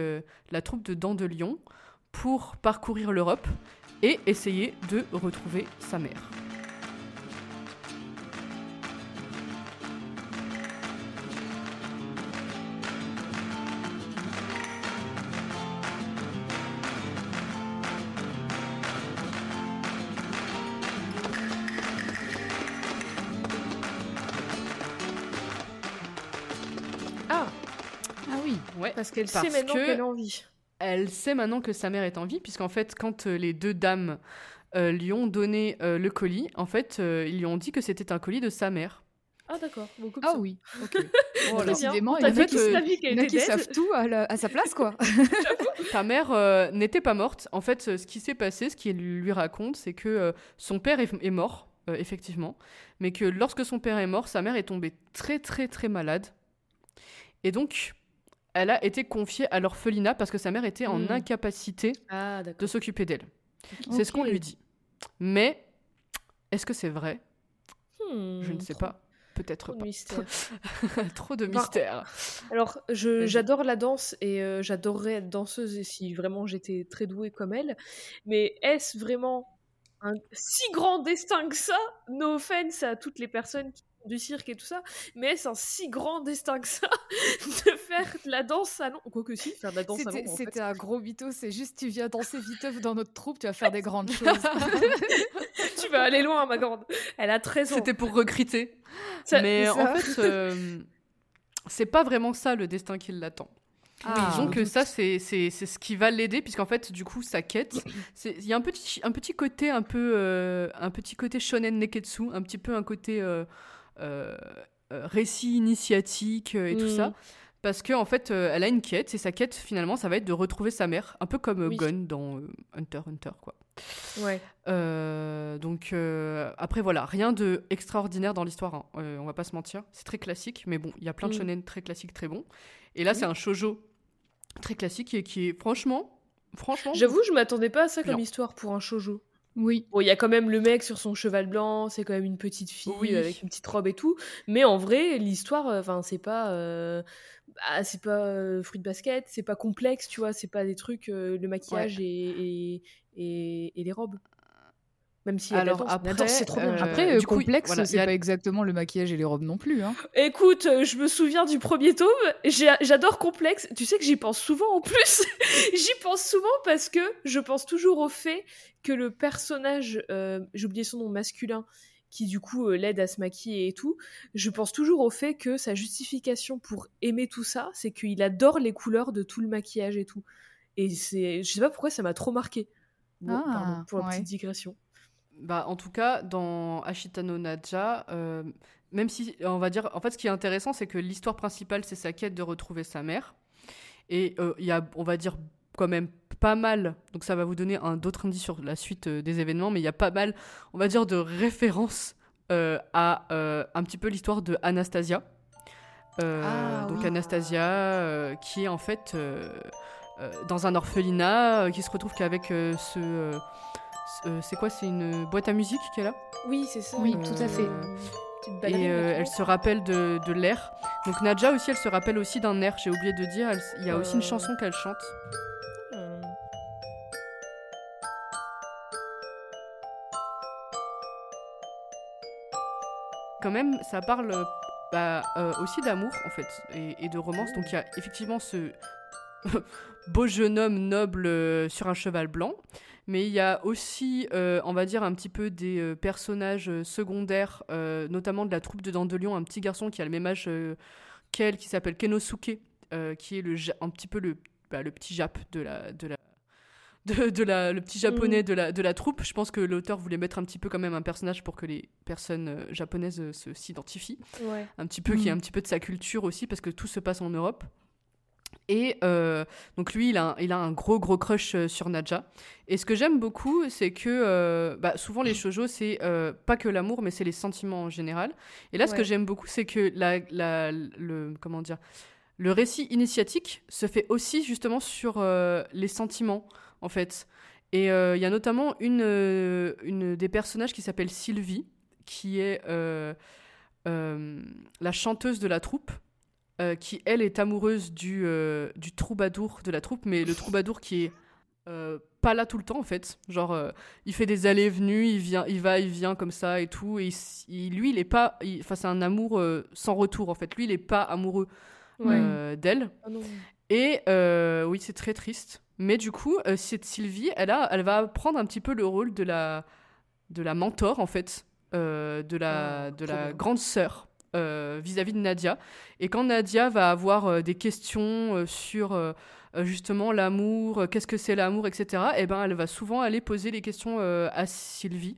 la troupe de Dents de Lion pour parcourir l'Europe et essayer de retrouver sa mère. Parce qu'elle sait maintenant que- qu'elle a envie. Elle sait maintenant que sa mère est en vie, puisqu'en fait, quand euh, les deux dames euh, lui ont donné euh, le colis, en fait, euh, ils lui ont dit que c'était un colis de sa mère. Ah d'accord. Ah ça. oui. Ok. Voilà. Décidément, il y en a fait qui, euh, vie en qui savent tout à, la- à sa place, quoi. Ta mère euh, n'était pas morte. En fait, ce qui s'est passé, ce qu'il lui raconte, c'est que euh, son père est, est mort, euh, effectivement, mais que lorsque son père est mort, sa mère est tombée très très très malade. Et donc, elle a été confiée à l'orphelinat parce que sa mère était en Hmm. incapacité Ah de s'occuper d'elle. C'est ce qu'on lui dit. Mais, est-ce que c'est vrai? Hmm, Je ne sais pas. Peut-être pas. mystère. Trop de mystère. Alors, je- Vas-y. j'adore la danse et euh, j'adorerais être danseuse et si vraiment j'étais très douée comme elle. Mais est-ce vraiment un si grand destin que ça? No offense à toutes les personnes qui du cirque et tout ça, mais est-ce un si grand destin que ça de faire de la danse à Londres Quoique si, faire de la danse à C'était en fait. un gros mytho, c'est juste tu viens danser viteuf dans notre troupe, tu vas faire des grandes choses. tu vas aller loin, ma grande. Elle a 13 ans. C'était pour recruter. Ça- Mais ça. en fait, euh, c'est pas vraiment ça le destin qui l'attend. Ah, Disons que doute. ça, c'est c'est- c'est ce qui va l'aider, puisqu'en fait, du coup, sa quête, c'est- il y a un petit, un petit côté un peu, euh, un petit côté shonen neketsu, un petit peu un côté euh, récit initiatique euh, et tout Mm. ça. Parce qu'en en fait, euh, elle a une quête, et sa quête, finalement, ça va être de retrouver sa mère, un peu comme euh, Oui. Gon dans euh, Hunter Hunter, quoi. Ouais. Euh, donc euh, après voilà, rien de extraordinaire dans l'histoire. hein. Euh, on va pas se mentir, c'est très classique, mais bon, il y a plein de Mm. shonen très classiques, très bons. Et là, c'est un shojo très classique et qui est franchement, franchement, J'avoue, je m'attendais pas à ça comme histoire pour un shoujo. Oui. Bon, il y a quand même le mec sur son cheval blanc, c'est quand même une petite fille Oui. avec une petite robe et tout. Mais en vrai, l'histoire, enfin, c'est pas, euh, bah, c'est pas euh, fruit de basket, c'est pas complexe, tu vois, c'est pas des trucs, euh, le maquillage et, et, et, et les robes. Même si Alors après, c'est trop bien. euh, Après, euh, du complexe, voilà, c'est a- pas exactement le maquillage et les robes non plus. Hein. Écoute, euh, je me souviens du premier tome, j'adore complexe. Tu sais que j'y pense souvent en plus. j'y pense souvent parce que je pense toujours au fait que le personnage, euh, j'ai oublié son nom masculin, qui du coup euh, l'aide à se maquiller et tout, je pense toujours au fait que sa justification pour aimer tout ça, c'est qu'il adore les couleurs de tout le maquillage et tout. Et c'est, je sais pas pourquoi ça m'a trop marqué. Bon, Ah, pardon pour la ouais. petite digression. Bah, en tout cas, dans Ashitano Naja, euh, même si, on va dire, en fait, ce qui est intéressant, c'est que l'histoire principale, c'est sa quête de retrouver sa mère. Et euh, il y a, on va dire, quand même pas mal, donc ça va vous donner un d'autres indices sur la suite euh, des événements, mais il y a pas mal, on va dire, de références euh, à euh, un petit peu l'histoire de Anastasia. Euh, Ah, donc. Anastasia, euh, qui est en fait euh, euh, dans un orphelinat, euh, qui se retrouve qu'avec euh, ce... euh, ce- c'est quoi C'est une boîte à musique qu'elle a? Oui, c'est ça. Oui, tout à fait. Euh, Petite ballerine, et euh, elle se rappelle de, de l'air. Donc Nadja aussi, elle se rappelle aussi d'un air. J'ai oublié de dire, elle- il y a aussi une chanson qu'elle chante. Quand même, ça parle bah, euh, aussi d'amour en fait et, et de romance. Donc il y a effectivement ce beau jeune homme noble euh, sur un cheval blanc. Mais il y a aussi, euh, on va dire, un petit peu des euh, personnages euh, secondaires, notamment de la troupe de Dandelion, un petit garçon qui a le même âge qu'elle, qui s'appelle Kenosuke, qui est le, un petit peu le, bah, le petit Jap de la, de la, de, de la, le petit japonais de la, de la troupe. Je pense que l'auteur voulait mettre un petit peu quand même un personnage pour que les personnes euh, japonaises euh, s'identifient Ouais. un petit peu, qui est Mhm. un petit peu de sa culture aussi, parce que tout se passe en Europe. Et euh, donc lui, il a, un, il a un gros gros crush euh, sur Nadja. Et ce que j'aime beaucoup, c'est que euh, bah, souvent les shoujo, c'est euh, pas que l'amour, mais c'est les sentiments en général. Et là, ce que j'aime beaucoup, c'est que la, la- le comment dire, le récit initiatique se fait aussi justement sur les sentiments, en fait. Et il y a notamment une, une des personnages qui s'appelle Sylvie, qui est la chanteuse de la troupe, euh, qui elle est amoureuse du, euh, du troubadour de la troupe, mais le troubadour qui est euh, pas là tout le temps en fait. Genre, il fait des allées et venues, il, vient, il va, il vient comme ça et tout. Et il lui, il est pas. Enfin, c'est un amour sans retour en fait. Lui, il est pas amoureux Ouais. d'elle. Ah. Et oui, c'est très triste. Mais du coup, cette Sylvie, elle, a, elle va prendre un petit peu le rôle de la, de la mentor, en fait, de la, Ah, de la grande sœur euh, vis-à-vis de Nadia. Et quand Nadia va avoir euh, des questions euh, sur justement l'amour, qu'est-ce que c'est l'amour, etc., eh ben, elle va souvent aller poser les questions à Sylvie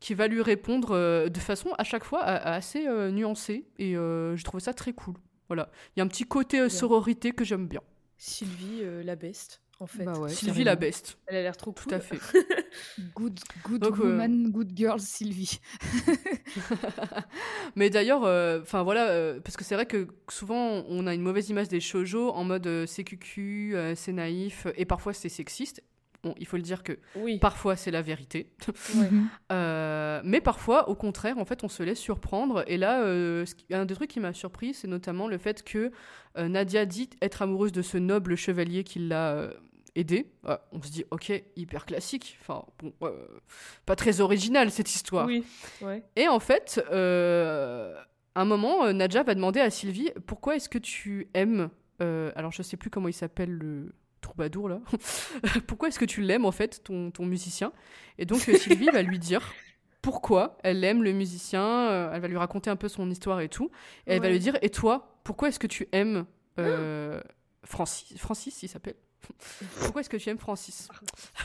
qui va lui répondre de façon à chaque fois assez nuancée et je trouve ça très cool. Voilà, il y a un petit côté sororité que j'aime bien. Sylvie, la best, en fait. Bah ouais, Sylvie la best, Elle a l'air trop tout cool. à fait. Good, good Donc, euh, woman, good girl, Sylvie. Mais d'ailleurs, euh, enfin voilà, euh, parce que c'est vrai que souvent on a une mauvaise image des shoujo en mode euh, c'est cucu, euh, c'est naïf et parfois c'est sexiste. Bon, il faut le dire que Oui. parfois c'est la vérité. Ouais. Mhm. Euh, mais parfois, au contraire, en fait, on se laisse surprendre. Et là, euh, ce qui- un des trucs qui m'a surpris, c'est notamment le fait que euh, Nadia dit être amoureuse de ce noble chevalier qui l'a euh. Ah, on se dit, ok, hyper classique. Enfin, bon, euh, pas très original cette histoire. Oui. Ouais. Et en fait, euh, à un moment, euh, Nadja va demander à Sylvie pourquoi est-ce que tu aimes. alors, je sais plus comment il s'appelle le troubadour là. pourquoi est-ce que tu l'aimes en fait, ton, ton musicien? Et donc, Sylvie va lui dire pourquoi elle aime le musicien. elle va lui raconter un peu son histoire et tout. Et elle va lui dire et toi, pourquoi est-ce que tu aimes euh, Francis Francis, il s'appelle? Pourquoi est-ce que tu aimes Francis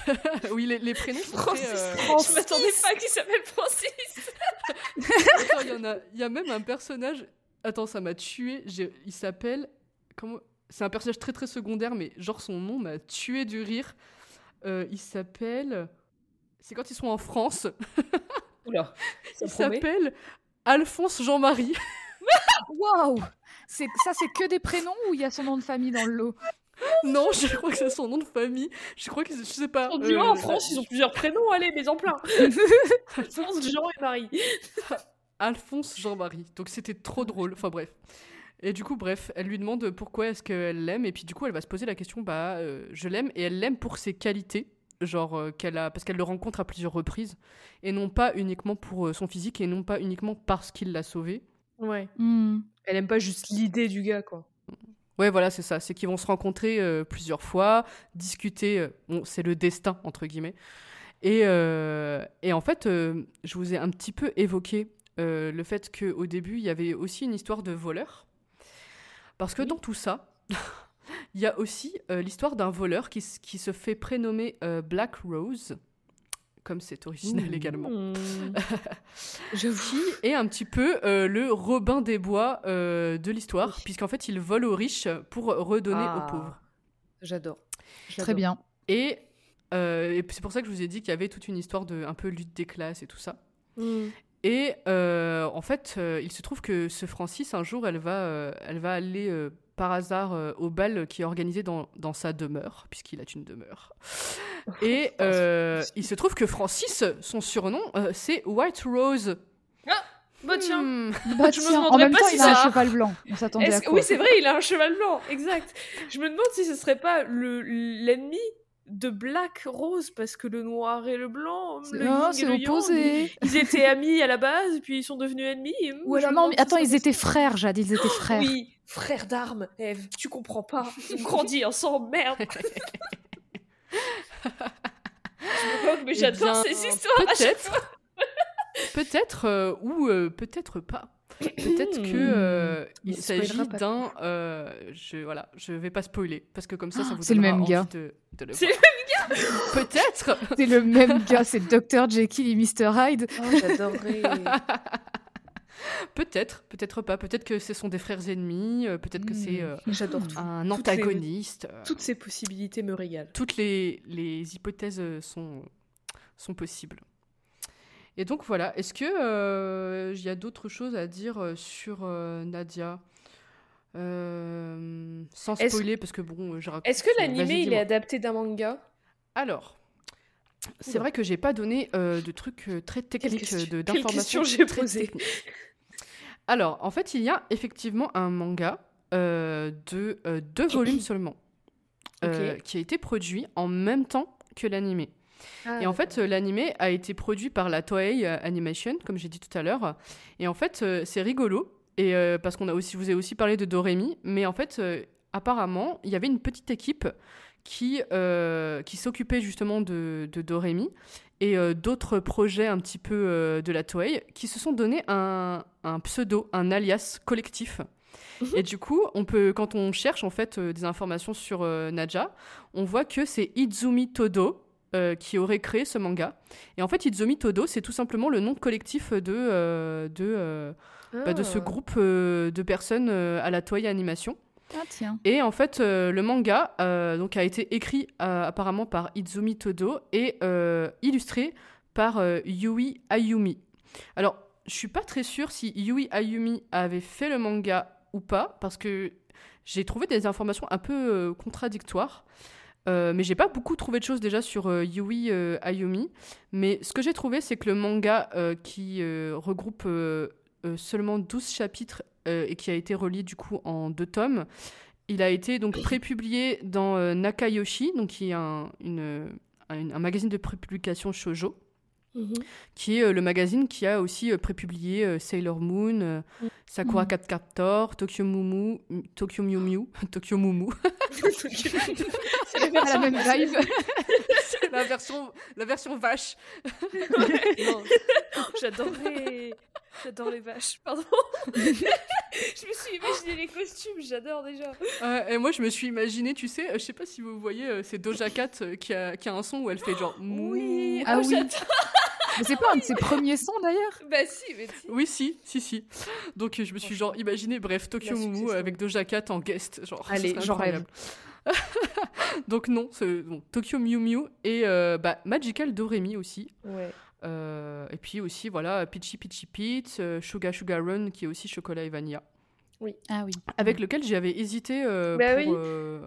Oui, les, les prénoms sont très, euh, Je m'attendais pas qu'il s'appelle Francis. Il y en a, il y a même un personnage. Attends, ça m'a tué. Il s'appelle comment C'est un personnage très très secondaire, mais genre son nom m'a tué du rire. Euh, il s'appelle. C'est quand ils sont en France. Oula. Ça Il s'appelle Alphonse Jean-Marie. Waouh Ça, c'est que des prénoms ou il y a son nom de famille dans le lot? Non, je crois que c'est son nom de famille. Je crois que je sais pas. On dit, euh, en France, ils ont plusieurs prénoms, allez, mais en plein. Alphonse, Jean et Marie. Alphonse Jean-Marie. Donc c'était trop drôle. Enfin bref. Et du coup, bref, elle lui demande pourquoi est-ce qu'elle l'aime. Et puis du coup, elle va se poser la question, bah, euh, je l'aime. Et elle l'aime pour ses qualités. Genre, euh, qu'elle a... parce qu'elle le rencontre à plusieurs reprises. Et non pas uniquement pour euh, son physique. Et non pas uniquement parce qu'il l'a sauvée. Ouais. Hmm. Elle aime pas juste l'idée du gars, quoi. Ouais, voilà, c'est ça. C'est qu'ils vont se rencontrer euh, plusieurs fois, discuter. euh, bon, c'est le destin, entre guillemets. Et, euh, et en fait, je vous ai un petit peu évoqué le fait qu'au début, il y avait aussi une histoire de voleur. Parce que dans tout ça, il y a aussi l'histoire d'un voleur qui, qui se fait prénommer Black Rose, comme c'est original également. Mmh. J'avoue. Qui est un petit peu euh, le Robin des Bois euh, de l'histoire, puisqu'en fait, il vole aux riches pour redonner Ah. aux pauvres. J'adore. Très bien. Et, euh, et c'est pour ça que je vous ai dit qu'il y avait toute une histoire de un peu lutte des classes et tout ça. Mmh. Et euh, en fait, euh, il se trouve que ce Francis, un jour, elle va, euh, elle va aller euh, par hasard euh, au bal qui est organisé dans, dans sa demeure, puisqu'il a une demeure. Et euh, il se trouve que Francis, son surnom, euh, c'est White Rose. Bah tiens. Hmm. Bah, Je me tiens, en demanderais même pas temps, si il a un ça- cheval blanc. On s'attendait à quoi Oui, c'est vrai, il a un cheval blanc, exact. Je me demande si ce serait pas le l'ennemi de Black Rose, parce que le noir et le blanc, le Non, c'est le yang, opposé. ils- Ils étaient amis à la base, puis ils sont devenus ennemis. et, Ou je alors, me non, demande mais si attends, ils étaient frères, Jade, ils étaient frères. Oui, frères d'armes, Eve, tu comprends pas. Ils ont grandi ensemble, merde. Je me moque, mais Eh j'adore ces histoires. Peut-être, peut-être euh, ou euh, peut-être pas. Peut-être que euh, il s'agit d'un. euh, je voilà, je vais pas spoiler parce que comme ça, ça Ah, vous c'est le donnera même envie gars. de, de le C'est voir. Peut-être. C'est le même gars, c'est Dr. Jekyll et Mr. Hyde. Oh, j'adorerais. Peut-être, peut-être pas. Peut-être que ce sont des frères ennemis. euh, peut-être que c'est Hmm. euh, un Toutes les- antagoniste. euh, Toutes ces possibilités me régalent. toutes les, les hypothèses sont, sont possibles. Et donc voilà, est-ce que euh, il y a d'autres choses à dire sur euh, Nadia? Euh, Sans Est-ce- spoiler, parce que bon, je raconte. Est-ce que Vas-y, l'animé il est adapté d'un manga? Alors, c'est vrai que j'ai pas donné euh, de trucs euh, très techniques, euh, d'informations question j'ai très posée techniques. Alors, en fait, il y a effectivement un manga euh, de euh, deux volumes seulement, qui a été produit en même temps que l'animé. Ah, Et en fait, l'animé a été produit par la Toei Animation, comme j'ai dit tout à l'heure. Et en fait, c'est rigolo. Et euh, parce qu'on a aussi, vous avez aussi parlé de Doremi, mais en fait, euh, apparemment, il y avait une petite équipe qui euh, qui s'occupait justement de, de Doremi et euh, d'autres projets un petit peu euh, de la Toei qui se sont donné un, un pseudo, un alias collectif. Et du coup, on peut, quand on cherche en fait des informations sur Naja, on voit que c'est Izumi Todo qui aurait créé ce manga. Et en fait, Izumi Todo, c'est tout simplement le nom collectif de, de, bah, de ce Ah. groupe de personnes à la Toei Animation. Ah. Et en fait, euh, le manga euh, donc, a été écrit euh, apparemment par Izumi Todo et illustré par Yui Ayumi. Alors, je suis pas très sûre si Yui Ayumi avait fait le manga ou pas, parce que j'ai trouvé des informations un peu contradictoires. Euh, mais j'ai pas beaucoup trouvé de choses déjà sur Yui Ayumi. Mais ce que j'ai trouvé, c'est que le manga qui regroupe seulement 12 chapitres euh, et qui a été relié du coup en deux tomes, il a été donc prépublié dans euh, Nakayoshi, donc qui est un, une- un, un magazine de prépublication shoujo Mhm. qui est euh, le magazine qui a aussi euh, prépublié euh, Sailor Moon, euh, Sakura Mhm. Cat Captor, Tokyo Mumu, Tokyo Mew Mew, Tokyo Mumu. C'est la même vibe. La version, la version vache. Non. J'adorerais. J'adore les vaches, pardon. je me suis imaginé les costumes, j'adore déjà. Euh, et moi, je me suis imaginé, tu sais, euh, je sais pas si vous voyez, euh, c'est Doja Cat euh, qui, a, qui a un son où elle fait genre mou. Oui, Ah oh, oui. Mais c'est pas un de ses premiers sons d'ailleurs? Bah si, mais si. Oui, si, si, si. Donc, je me suis genre imaginé, bref, Tokyo succession. avec Doja Cat en guest. Genre, Allez, j'en rêve. Donc, non, bon, Tokyo Mew Mew et euh, bah, Magical Doremi aussi. Ouais. Euh, et puis aussi, voilà, Peachy Peachy Pete, euh, Sugar Sugar Run, qui est aussi Chocolat et Vanilla. Ah oui. Avec lequel j'avais hésité euh, Bah pour, oui. euh,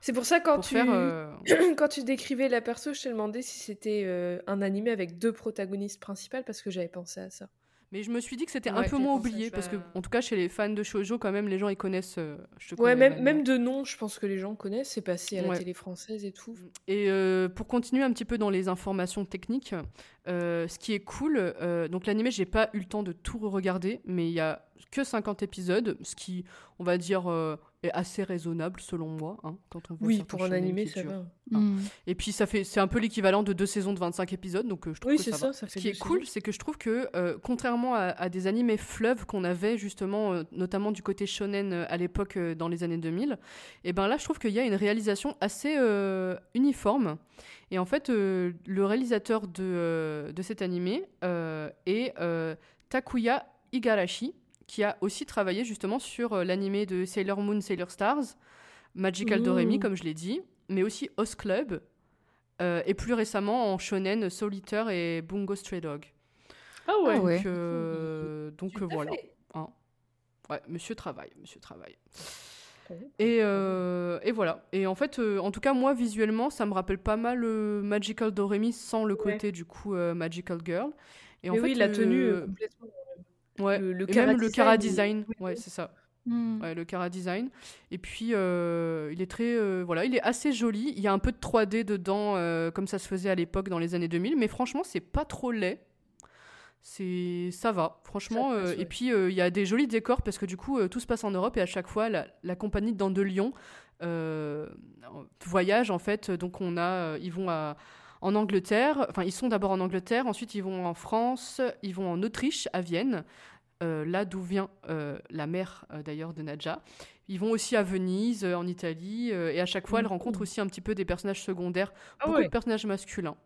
C'est pour ça quand pour tu faire. euh, quand tu décrivais la perso, je t'ai demandé si c'était euh, un animé avec deux protagonistes principales parce que j'avais pensé à ça. Mais je me suis dit que c'était Ouais, un peu moins oublié, parce que, en tout cas, chez les fans de shoujo, quand même, les gens, ils connaissent euh, Ouais, même, même de nom, je pense que les gens connaissent. C'est passé à la télé française et tout. Et euh, pour continuer un petit peu dans les informations techniques, Euh, ce qui est cool, euh, donc l'animé, j'ai pas eu le temps de tout regarder, mais il y a que 50 épisodes, ce qui, on va dire, euh, est assez raisonnable selon moi, hein, quand on voit Oui, pour un animé, ça va. Hmm. Et puis ça fait, c'est un peu l'équivalent de deux saisons de 25 épisodes, donc euh, je trouve Oui, que c'est ça, ça, va. ça Ce qui est cool, c'est que je trouve que euh, contrairement à, à des animés fleuves qu'on avait justement, euh, notamment du côté shonen à l'époque euh, dans les années 2000, et ben là je trouve qu'il y a une réalisation assez euh, uniforme. Et en fait, euh, le réalisateur de, euh, de cet animé euh, est euh, Takuya Igarashi, qui a aussi travaillé justement sur euh, l'animé de Sailor Moon, Sailor Stars, Magical Ouh. Doremi, comme je l'ai dit, mais aussi Host Club, euh, et plus récemment en shonen Soul Eater et Bungo Stray Dog. Ah ouais. ouais. Ah ouais. Donc, euh, donc voilà. hein. Ouais, monsieur travaille, monsieur travaille. Et, euh, et voilà. Et en fait, euh, en tout cas, moi, visuellement, ça me rappelle pas mal euh, Magical Doremi sans le Ouais. côté, du coup, euh, Magical Girl. Et en fait, la tenue complètement. ouais. le- le et Kara même le Kara design, ouais, c'est ça. Hmm. Ouais, le Kara design. Et puis, il est très, voilà, il est assez joli. Il y a un peu de 3D dedans, comme ça se faisait à l'époque dans les années 2000. Mais franchement, c'est pas trop laid. C'est, ça va, franchement. Ça passe, euh, ouais. Et puis, euh, il y a des jolis décors parce que du coup, euh, tout se passe en Europe et à chaque fois, la, la compagnie de de Lyon voyage en fait. Donc, on a, ils vont à en Angleterre, enfin ils sont d'abord en Angleterre, ensuite ils vont en France, ils vont en Autriche, à Vienne, euh, là d'où vient euh, la mère euh, d'ailleurs de Nadja. Ils vont aussi à Venise, en Italie, et à chaque fois, elle rencontre aussi un petit peu des personnages secondaires, Ah beaucoup ouais. de personnages masculins.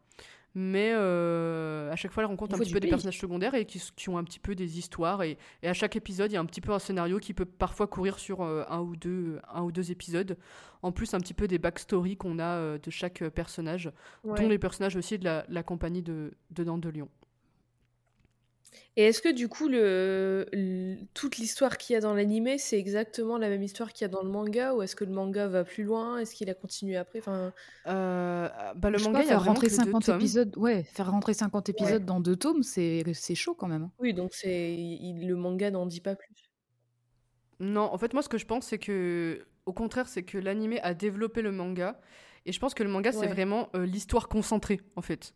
Mais euh, à chaque fois, elle rencontre un petit peu des personnages secondaires et qui, ont un petit peu des histoires. Et, et à chaque épisode, il y a un petit peu un scénario qui peut parfois courir sur euh, un, ou deux, un ou deux épisodes. En plus, un petit peu des backstories qu'on a euh, de chaque euh, personnage, Ouais. dont les personnages aussi de la, la compagnie de, de Dents de Lion. Et est-ce que du coup, le, le- toute l'histoire qu'il y a dans l'animé, c'est exactement la même histoire qu'il y a dans le manga Ou est-ce que le manga va plus loin? Est-ce qu'il a continué après? Enfin, Euh, bah, le manga, pas, il y a faire rentrer que deux 50 tomes. épisodes, ouais, faire rentrer 50 épisodes dans deux tomes, c'est c'est chaud quand même. Oui, donc c'est il- le manga n'en dit pas plus. Non, en fait, moi, ce que je pense, c'est que, au contraire, c'est que l'animé a développé le manga. Et je pense que le manga, c'est vraiment euh, l'histoire concentrée, en fait.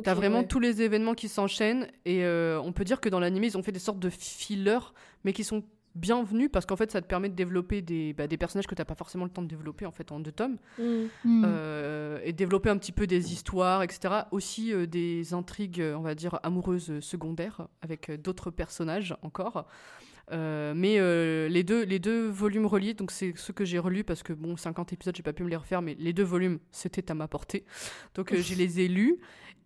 Ok, T'as vraiment ouais. tous les événements qui s'enchaînent. Et euh, on peut dire que dans l'animé, ils ont fait des sortes de fillers, mais qui sont bienvenus parce qu'en fait, ça te permet de développer des, bah, des personnages que t'as pas forcément le temps de développer, en fait, en deux tomes. Mm. Hmm. Euh, et développer un petit peu des histoires, etc. Aussi euh, des intrigues, on va dire, amoureuses secondaires avec euh, d'autres personnages encore. Euh, mais euh, les, deux, les deux volumes reliés, donc c'est ceux que j'ai relus parce que bon, 50 épisodes, j'ai pas pu me les refaire, mais les deux volumes, c'était à ma portée. Donc euh, je les ai lus.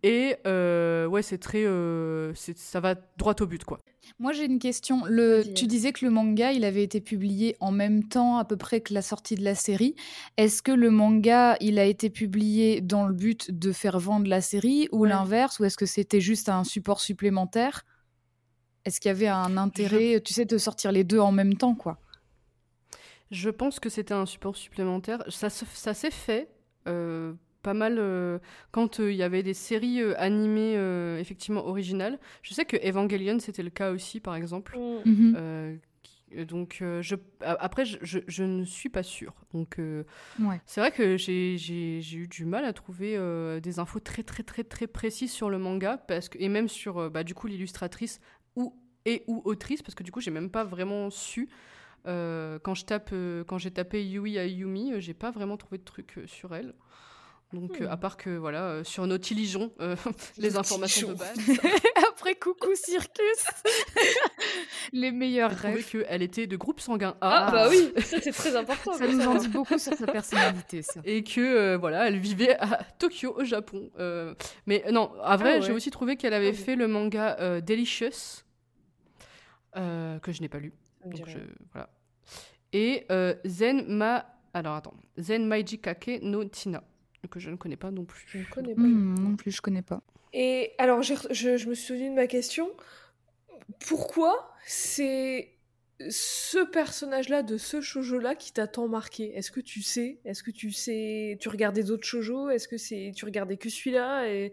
Et euh, ouais, c'est très. euh, ça va droit au but, quoi. Moi, j'ai une question. Le, tu disais que le manga, il avait été publié en même temps à peu près que la sortie de la série. Est-ce que le manga, il a été publié dans le but de faire vendre la série ou Ouais. l'inverse Ou est-ce que c'était juste un support supplémentaire? Est-ce qu'il y avait un intérêt, tu sais, de sortir les deux en même temps, quoi? Je pense que c'était un support supplémentaire. Ça, ça s'est fait euh, pas mal euh, quand euh, il y avait des séries euh, animées euh, effectivement originales. Je sais que Evangelion c'était le cas aussi par exemple. Mm. Mhm. Euh, qui- donc euh, je, après je, je- je ne suis pas sûre. Donc euh, Ouais. c'est vrai que j'ai eu du mal à trouver euh, des infos très très très très précises sur le manga parce que et même sur euh, bah, du coup l'illustratrice ou et ou autrice parce que du coup j'ai même pas vraiment su euh, quand je tape euh, quand j'ai tapé Yui Ayumi euh, j'ai pas vraiment trouvé de trucs euh, sur elle donc euh, Hmm. à part que voilà euh, sur Nautilijon euh, les informations de base Après, coucou Circus Les meilleurs rêves. qu'elle était de groupe sanguin Ah, A bah oui, ça c'est très important. Ça nous en dit beaucoup sur sa personnalité, ça. et que euh, voilà, elle vivait à Tokyo au Japon. Mais non, à vrai, Ah ouais. j'ai aussi trouvé qu'elle avait Ah fait le manga Delicious que je n'ai pas lu. Donc je- voilà. Et Zen Ma alors attends, Zen Maiji Kake no Tina que je ne connais pas non plus. Je ne connais pas. Hmm, non plus, je connais pas. Et alors, re- je, je me suis souvenu de ma question. Pourquoi c'est ce personnage-là de ce shoujo-là qui t'a tant marqué? Est-ce que tu sais? Est-ce que tu sais Tu regardais d'autres shoujo? Est-ce que c'est tu regardais que celui-là? Et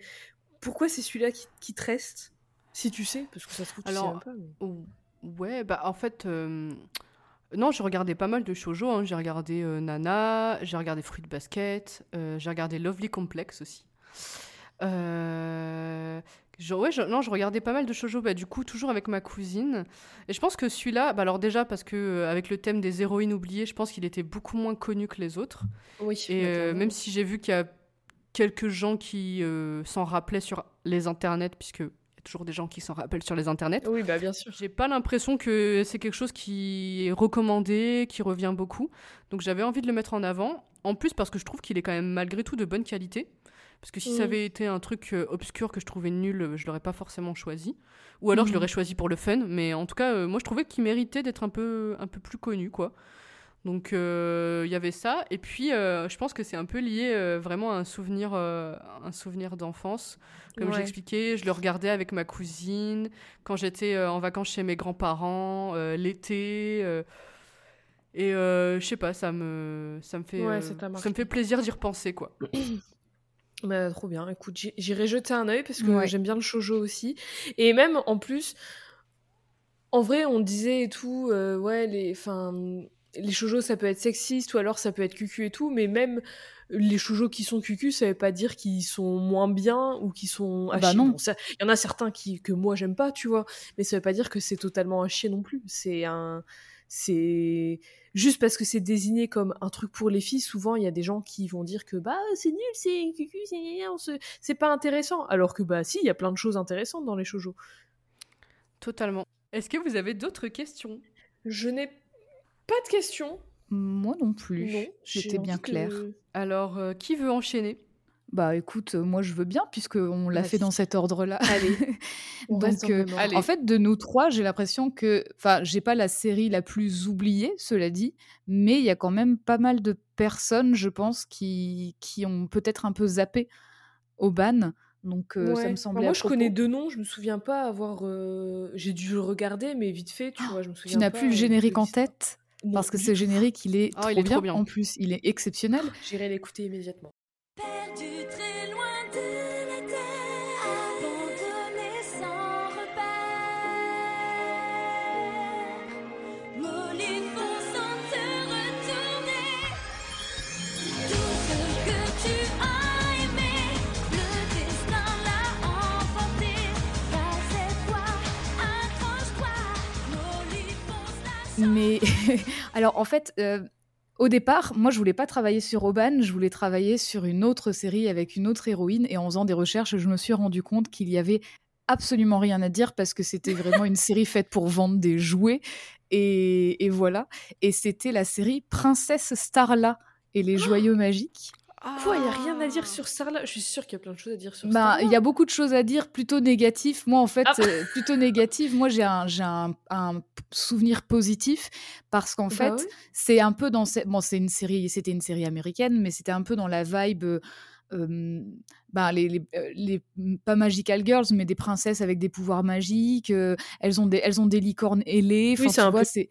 pourquoi c'est celui-là qui, qui te reste? Si tu sais, parce que ça se trouve tu Alors, sais pas. mais- Ou- Ouais, bah en fait, euh, non, j'ai regardé pas mal de shoujo. hein. J'ai regardé euh, Nana, j'ai regardé Fruit Basket, euh, j'ai regardé Lovely Complex aussi. Euh, Je, ouais, je- non, je regardais pas mal de shoujo, bah, du coup, toujours avec ma cousine. Et je pense que celui-là, bah, alors déjà, parce que euh, avec le thème des héroïnes oubliées, je pense qu'il était beaucoup moins connu que les autres. Oui. Et euh, même si j'ai vu qu'il y a quelques gens qui euh, s'en rappelaient sur les internets, puisque a toujours des gens qui s'en rappellent sur les internets, Oui, bah bien sûr. j'ai pas l'impression que c'est quelque chose qui est recommandé, qui revient beaucoup. Donc j'avais envie de le mettre en avant. En plus, parce que je trouve qu'il est quand même malgré tout de bonne qualité. Parce que si ça avait été un truc euh, obscur que je trouvais nul, euh, je l'aurais pas forcément choisi. Ou alors je Mhm. l'aurais choisi pour le fun. Mais en tout cas, euh, moi je trouvais qu'il méritait d'être un peu, un peu plus connu, quoi. Donc euh, il y avait ça. Et puis euh, je pense que c'est un peu lié euh, vraiment à un souvenir, euh, un souvenir d'enfance. Comme Ouais. j'expliquais, je le regardais avec ma cousine quand j'étais euh, en vacances chez mes grands-parents, euh, l'été. euh, et euh, je sais pas, ça me, ça me fait, Ouais, euh, ça t'a ça marqué. me fait plaisir d'y repenser, quoi. Bah, trop bien. Écoute, j'irai jeter un œil parce que Ouais. j'aime bien le shoujo aussi. Et même en plus, en vrai, on disait et tout, euh, ouais, les, enfin, les shoujo ça peut être sexiste ou alors ça peut être cucu et tout, mais même les shoujo qui sont cucu, ça veut pas dire qu'ils sont moins bien ou qu'ils sont à Bah chier. Bon, Il y en a certains qui, que moi j'aime pas, tu vois, mais ça veut pas dire que c'est totalement à chier non plus. C'est un. C'est juste parce que c'est désigné comme un truc pour les filles, souvent il y a des gens qui vont dire que bah c'est nul, c'est cucu, c'est c'est pas intéressant. Alors que bah si, il y a plein de choses intéressantes dans les shoujo. Totalement. Est-ce que vous avez d'autres questions? Je n'ai pas de questions. Moi non plus. Non, J'étais bien claire. Alors, euh, qui veut enchaîner? Bah écoute, euh, moi je veux bien puisque on l'a fait dans cet ordre-là. Allez, on Donc, euh, allez. En fait, de nous trois, j'ai l'impression que, enfin, j'ai pas la série la plus oubliée, cela dit, mais il y a quand même pas mal de personnes, je pense, qui, qui ont peut-être un peu zappé au ban. Donc euh, ça me semblait. moi, je connais deux noms, je me souviens pas avoir. euh, J'ai dû le regarder, mais vite fait, tu vois, je me souviens Tu n'as plus le générique en tête parce que ce générique, il est, Oh, trop, il est trop bien. bien. En plus, il est exceptionnel. J'irai l'écouter immédiatement. Perdu très Mais alors en fait, euh, au départ, moi je voulais pas travailler sur Oban, je voulais travailler sur une autre série avec une autre héroïne. Et en faisant des recherches, je me suis rendu compte qu'il y avait absolument rien à dire parce que c'était vraiment une série faite pour vendre des jouets. Et, et voilà. Et c'était la série Princesse Starla et les joyaux magiques. Quoi, il y a rien à Ah. dire sur Starla Je suis sûre qu'il y a plein de choses à dire sur Bah, il y a beaucoup de choses à dire, plutôt négatif. Moi, en fait, Ah. euh, plutôt négatif. Moi, j'ai un, un, un souvenir positif parce qu'en Bah fait, c'est un peu dans cette. Bon, c'est une série, c'était une série américaine, mais c'était un peu dans la vibe. euh, euh, bah, les, les, euh, les- pas magical girls, mais des princesses avec des pouvoirs magiques. elles ont des, elles ont des licornes ailées. Oui, Enfin, tu un vois, peu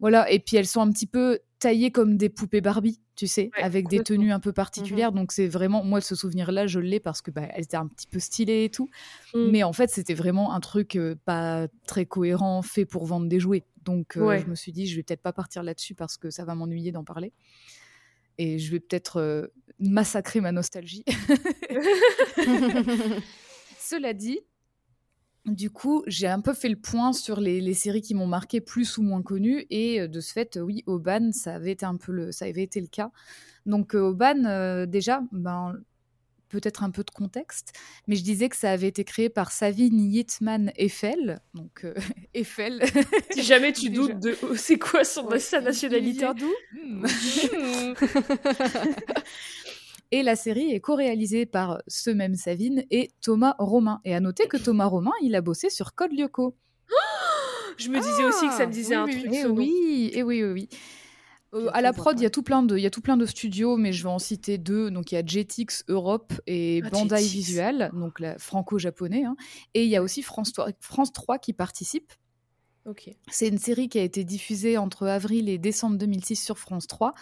voilà. Et puis elles sont un petit peu taillées comme des poupées Barbie, tu sais, Ouais, avec des tenues un peu particulières. Donc c'est vraiment moi ce souvenir-là, je l'ai parce que bah, elles étaient un petit peu stylées et tout. Mm. Mais en fait, c'était vraiment un truc euh, pas très cohérent, fait pour vendre des jouets. Donc, euh, Ouais. je me suis dit, je vais peut-être pas partir là-dessus parce que ça va m'ennuyer d'en parler. Et je vais peut-être euh, massacrer ma nostalgie. Cela dit, du coup, j'ai un peu fait le point sur les, les séries qui m'ont marqué plus ou moins connues. Et euh, de ce fait, euh, oui, Oban, ça avait été un peu le, ça avait été le cas. Donc, Oban, euh, déjà, ben, peut-être un peu de contexte, mais je disais que ça avait été créé par Savin Yitman Eiffel. Donc, euh, Eiffel. Si jamais tu doutes de oh, c'est quoi son, Ouais. sa nationalité? Et la série est co-réalisée par ce même Savine et Thomas Romain. Et à noter que Thomas Romain, il a bossé sur Code Lyoko. Je me disais aussi que ça me disait oui, un oui, truc. Et ce nom. oui, et oui, oui, oui. Euh, à la prod, il y a tout plein de, il y a tout plein de studios, mais je vais en citer deux. Donc il y a Jetix Europe et Ah, Bandai Jetix. Visual, donc la franco-japonais. hein. Et il y a aussi France 3, France 3 qui participe. C'est une série qui a été diffusée entre avril et décembre 2006 sur France 3.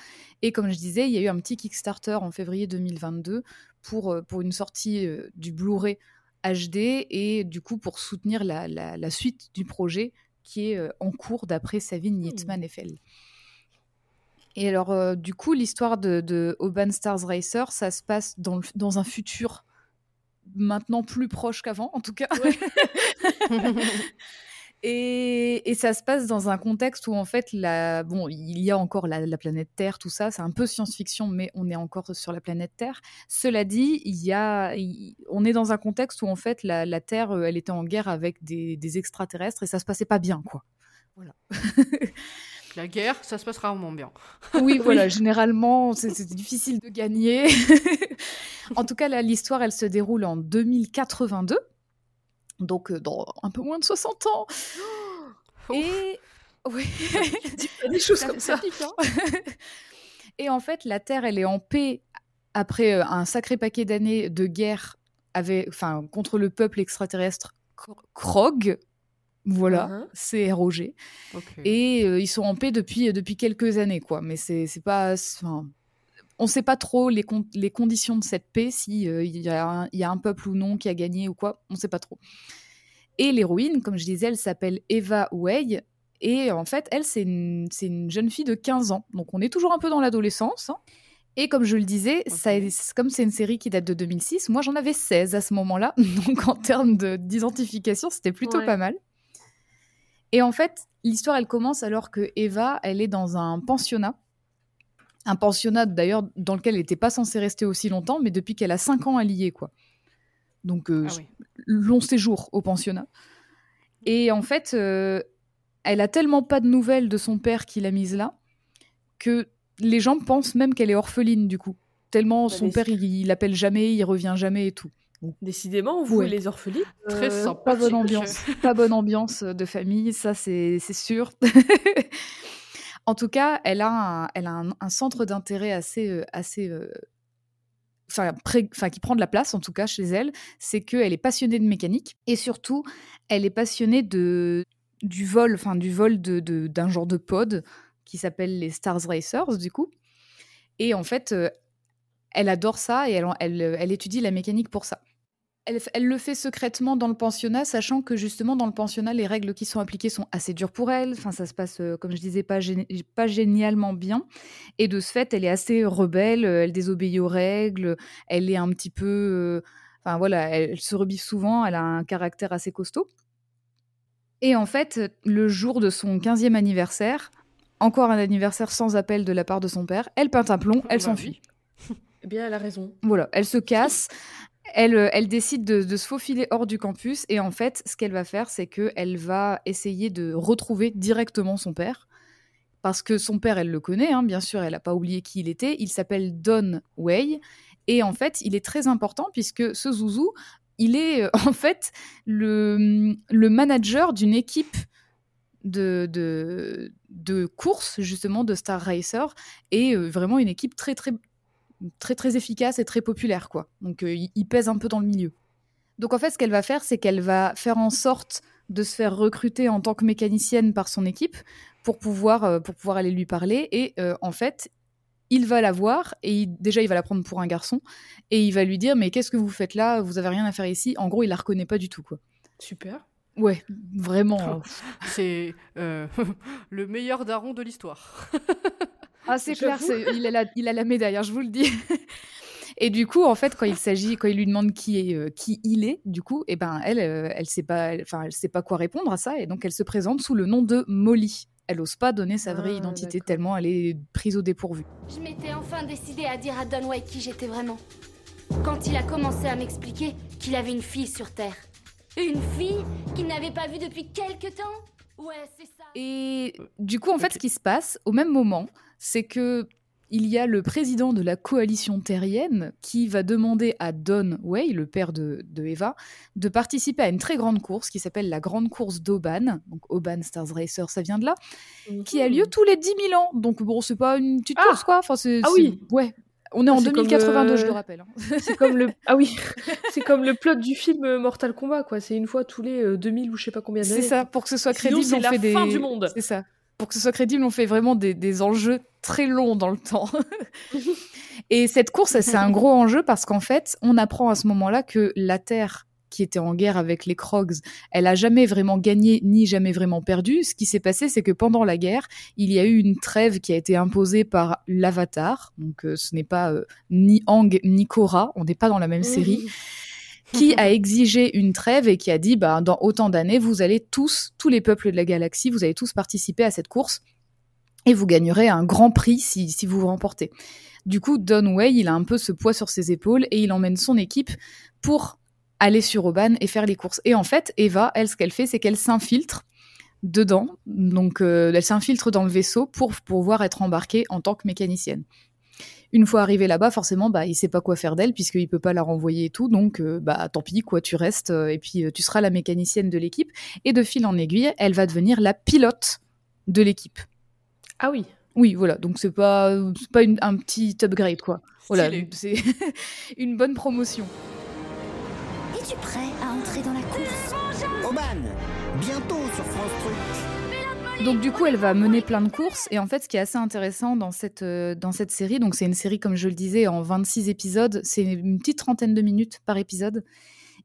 Et comme je disais, il y a eu un petit Kickstarter en février 2022 pour, euh, pour une sortie euh, du Blu-ray HD et du coup pour soutenir la, la- la suite du projet qui est euh, en cours d'après Savine Yitzman Eiffel. Et alors, euh, du coup, l'histoire de, de Urban Stars Racer, ça se passe dans, le- dans un futur maintenant plus proche qu'avant, en tout cas. Et, et ça se passe dans un contexte où en fait, la, bon, il y a encore la, la planète Terre, tout ça, c'est un peu science-fiction, mais on est encore sur la planète Terre. Cela dit, il y a, il- on est dans un contexte où en fait la, la Terre, euh, elle était en guerre avec des, des extraterrestres et ça se passait pas bien, quoi. Voilà. La guerre, ça se passe rarement bien. Oui, voilà, généralement, c'est c'est difficile de gagner. en tout cas, là, l'histoire, elle se déroule en 2082, donc euh, dans un peu moins de 60 ans. Et oui, des choses ça, comme ça ça. pique, hein. Et en fait, la Terre, elle est en paix après euh, un sacré paquet d'années de guerre avec, enfin, contre le peuple extraterrestre Kro- Krog. Voilà, Mhm. c'est ROG. Ok. Et euh, ils sont en paix depuis, depuis quelques années, quoi. Mais c'est c'est pas. Enfin, on sait pas trop les, con- les conditions de cette paix, si euh, il y, a un- il y a un peuple ou non qui a gagné ou quoi, on sait pas trop. Et l'héroïne, comme je disais, elle s'appelle Eva Way. Et en fait, elle, c'est une, jeune fille de 15 ans. Donc on est toujours un peu dans l'adolescence. hein. Et comme je le disais, ça, comme c'est une série qui date de 2006, moi j'en avais 16 à ce moment-là. Donc en termes de- d'identification, c'était plutôt Ouais. pas mal. Et en fait, l'histoire, elle commence alors que Eva, elle est dans un pensionnat. Un pensionnat d'ailleurs dans lequel elle n'était pas censée rester aussi longtemps, mais depuis qu'elle a 5 ans, elle y est, quoi. Donc, euh, Ah oui. long séjour au pensionnat. Et en fait, euh, elle a tellement pas de nouvelles de son père qui l'a mise là que les gens pensent même qu'elle est orpheline du coup. Tellement Bah, son père, il, il appelle jamais, il revient jamais et tout. Décidément, vous Ouais. les orphelines. Très euh, sympa. Pas bonne ambiance, pas bonne ambiance de famille, ça c'est c'est sûr. en tout cas, elle a un, centre d'intérêt assez, euh, assez, euh, qui prend de la place en tout cas chez elle, c'est qu'elle est passionnée de mécanique et surtout, elle est passionnée de du vol, enfin du vol de de- d'un genre de pod qui s'appelle les Stars Racers du coup. Et en fait, euh, elle adore ça et elle étudie la mécanique pour ça. Elle, le fait secrètement dans le pensionnat, sachant que justement dans le pensionnat, les règles qui sont appliquées sont assez dures pour elle. Enfin, ça se passe, euh, comme je disais, pas, gé- pas génialement bien. Et de ce fait, elle est assez rebelle, euh, elle désobéit aux règles, elle est un petit peu... euh, Enfin voilà, elle, elle se rebiffe souvent, elle a un caractère assez costaud. Et en fait, le jour de son 15e anniversaire, encore un anniversaire sans appel de la part de son père, elle peint un plomb, elle Bah s'enfuit. Eh bien, elle a raison. Voilà, elle se casse. Elle, euh, elle décide de, se faufiler hors du campus et en fait, ce qu'elle va faire, c'est qu'elle va essayer de retrouver directement son père. Parce que son père, elle le connaît, hein, bien sûr, elle n'a pas oublié qui il était. Il s'appelle Don Way. Et en fait, il est très important puisque ce zouzou, il est euh, en fait le, le manager d'une équipe de, de, de course, justement, de Star Racer. Et euh, vraiment une équipe très, très très très efficace et très populaire quoi. Donc euh, il, pèse un peu dans le milieu. Donc en fait ce qu'elle va faire c'est qu'elle va faire en sorte de se faire recruter en tant que mécanicienne par son équipe pour pouvoir euh, pour pouvoir aller lui parler et euh, en fait il va la voir et il- déjà il va la prendre pour un garçon et il va lui dire mais qu'est-ce que vous faites là? Vous avez rien à faire ici en gros il la reconnaît pas du tout quoi Super. ouais vraiment hein. C'est euh, le meilleur daron de l'histoire. Ah, c'est clair, il, a la, il a la médaille, hein, je vous le dis. Et du coup, en fait, quand il s'agit, quand il lui demande qui est, euh, qui il est, du coup, eh ben, elle, euh, elle sait pas, enfin, elle sait pas quoi répondre à ça, et donc elle se présente sous le nom de Molly. Elle ose pas donner sa vraie Ah, identité d'accord. tellement elle est prise au dépourvu. Je m'étais enfin décidée à dire à Dunway qui j'étais vraiment. Quand il a commencé à m'expliquer qu'il avait une fille sur Terre. Une fille qu'il n'avait pas vue depuis quelque temps? Ouais, c'est ça. Et du coup, en fait, ce qui se passe au même moment, c'est que il y a le président de la coalition terrienne qui va demander à Don Way, le père de, de Eva, de participer à une très grande course qui s'appelle la Grande Course d'Oban. Donc Oban Stars Racer, ça vient de là, qui a lieu tous les 10 000 ans. Donc bon, c'est pas une petite Ah course quoi. Enfin, c'est, Ah oui. ouais. On est en C'est comme, 2082, je euh, le rappelle. hein. C'est comme le ah oui, c'est comme le plot du film euh, Mortal Kombat quoi. C'est une fois tous les euh, 2000 ou je sais pas combien d'années. C'est ça, pour que ce soit Sinon, crédible, c'est on la fait des. fin du monde. C'est ça. Pour que ce soit crédible, on fait vraiment des, des enjeux très longs dans le temps. Et cette course, c'est un gros enjeu parce qu'en fait, on apprend à ce moment-là que la Terre, qui était en guerre avec les Krogs, elle a jamais vraiment gagné ni jamais vraiment perdu. Ce qui s'est passé, c'est que pendant la guerre, il y a eu une trêve qui a été imposée par l'Avatar. Donc, euh, ce n'est pas euh, ni Ang ni Korra. On n'est pas dans la même série. Qui a exigé une trêve et qui a dit, bah, dans autant d'années, vous allez tous, tous les peuples de la galaxie, vous allez tous participer à cette course et vous gagnerez un grand prix si, si vous vous remportez. Du coup, Don Way, il a un peu ce poids sur ses épaules et il emmène son équipe pour aller sur Oban et faire les courses. Et en fait, Eva, elle, ce qu'elle fait, c'est qu'elle s'infiltre dedans. Donc, euh, elle s'infiltre dans le vaisseau pour pouvoir être embarquée en tant que mécanicienne. Une fois arrivée là-bas, forcément, bah, il sait pas quoi faire d'elle puisqu'il peut pas la renvoyer et tout. Donc, euh, bah, tant pis, quoi, tu restes euh, et puis tu seras la mécanicienne de l'équipe. Et de fil en aiguille, elle va devenir la pilote de l'équipe. Ah oui. Oui, voilà. Donc c'est pas c'est pas une- un petit upgrade quoi. Voilà, c'est une bonne promotion. Es-tu prêt à entrer dans la course? Oban, bientôt sur France Truc. Donc du coup, elle va mener plein de courses et en fait, ce qui est assez intéressant dans cette euh, dans cette série, donc c'est une série comme je le disais en 26 épisodes, c'est une petite trentaine de minutes par épisode.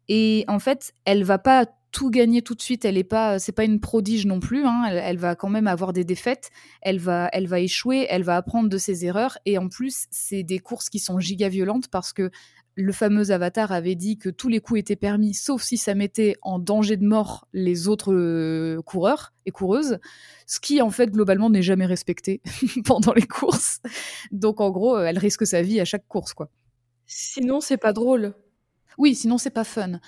Et en fait, elle va pas tout gagner tout de suite. Elle est pas, pas une prodige non plus. hein. Elle, elle va quand même avoir des défaites. Elle va, elle va échouer. Elle va apprendre de ses erreurs. Et en plus, c'est des courses qui sont giga violentes parce que le fameux Avatar avait dit que tous les coups étaient permis, sauf si ça mettait en danger de mort les autres euh, coureurs et coureuses, ce qui en fait globalement n'est jamais respecté pendant les courses. Donc en gros, euh, elle risque sa vie à chaque course, quoi. Sinon, c'est pas drôle. Oui, sinon c'est pas fun.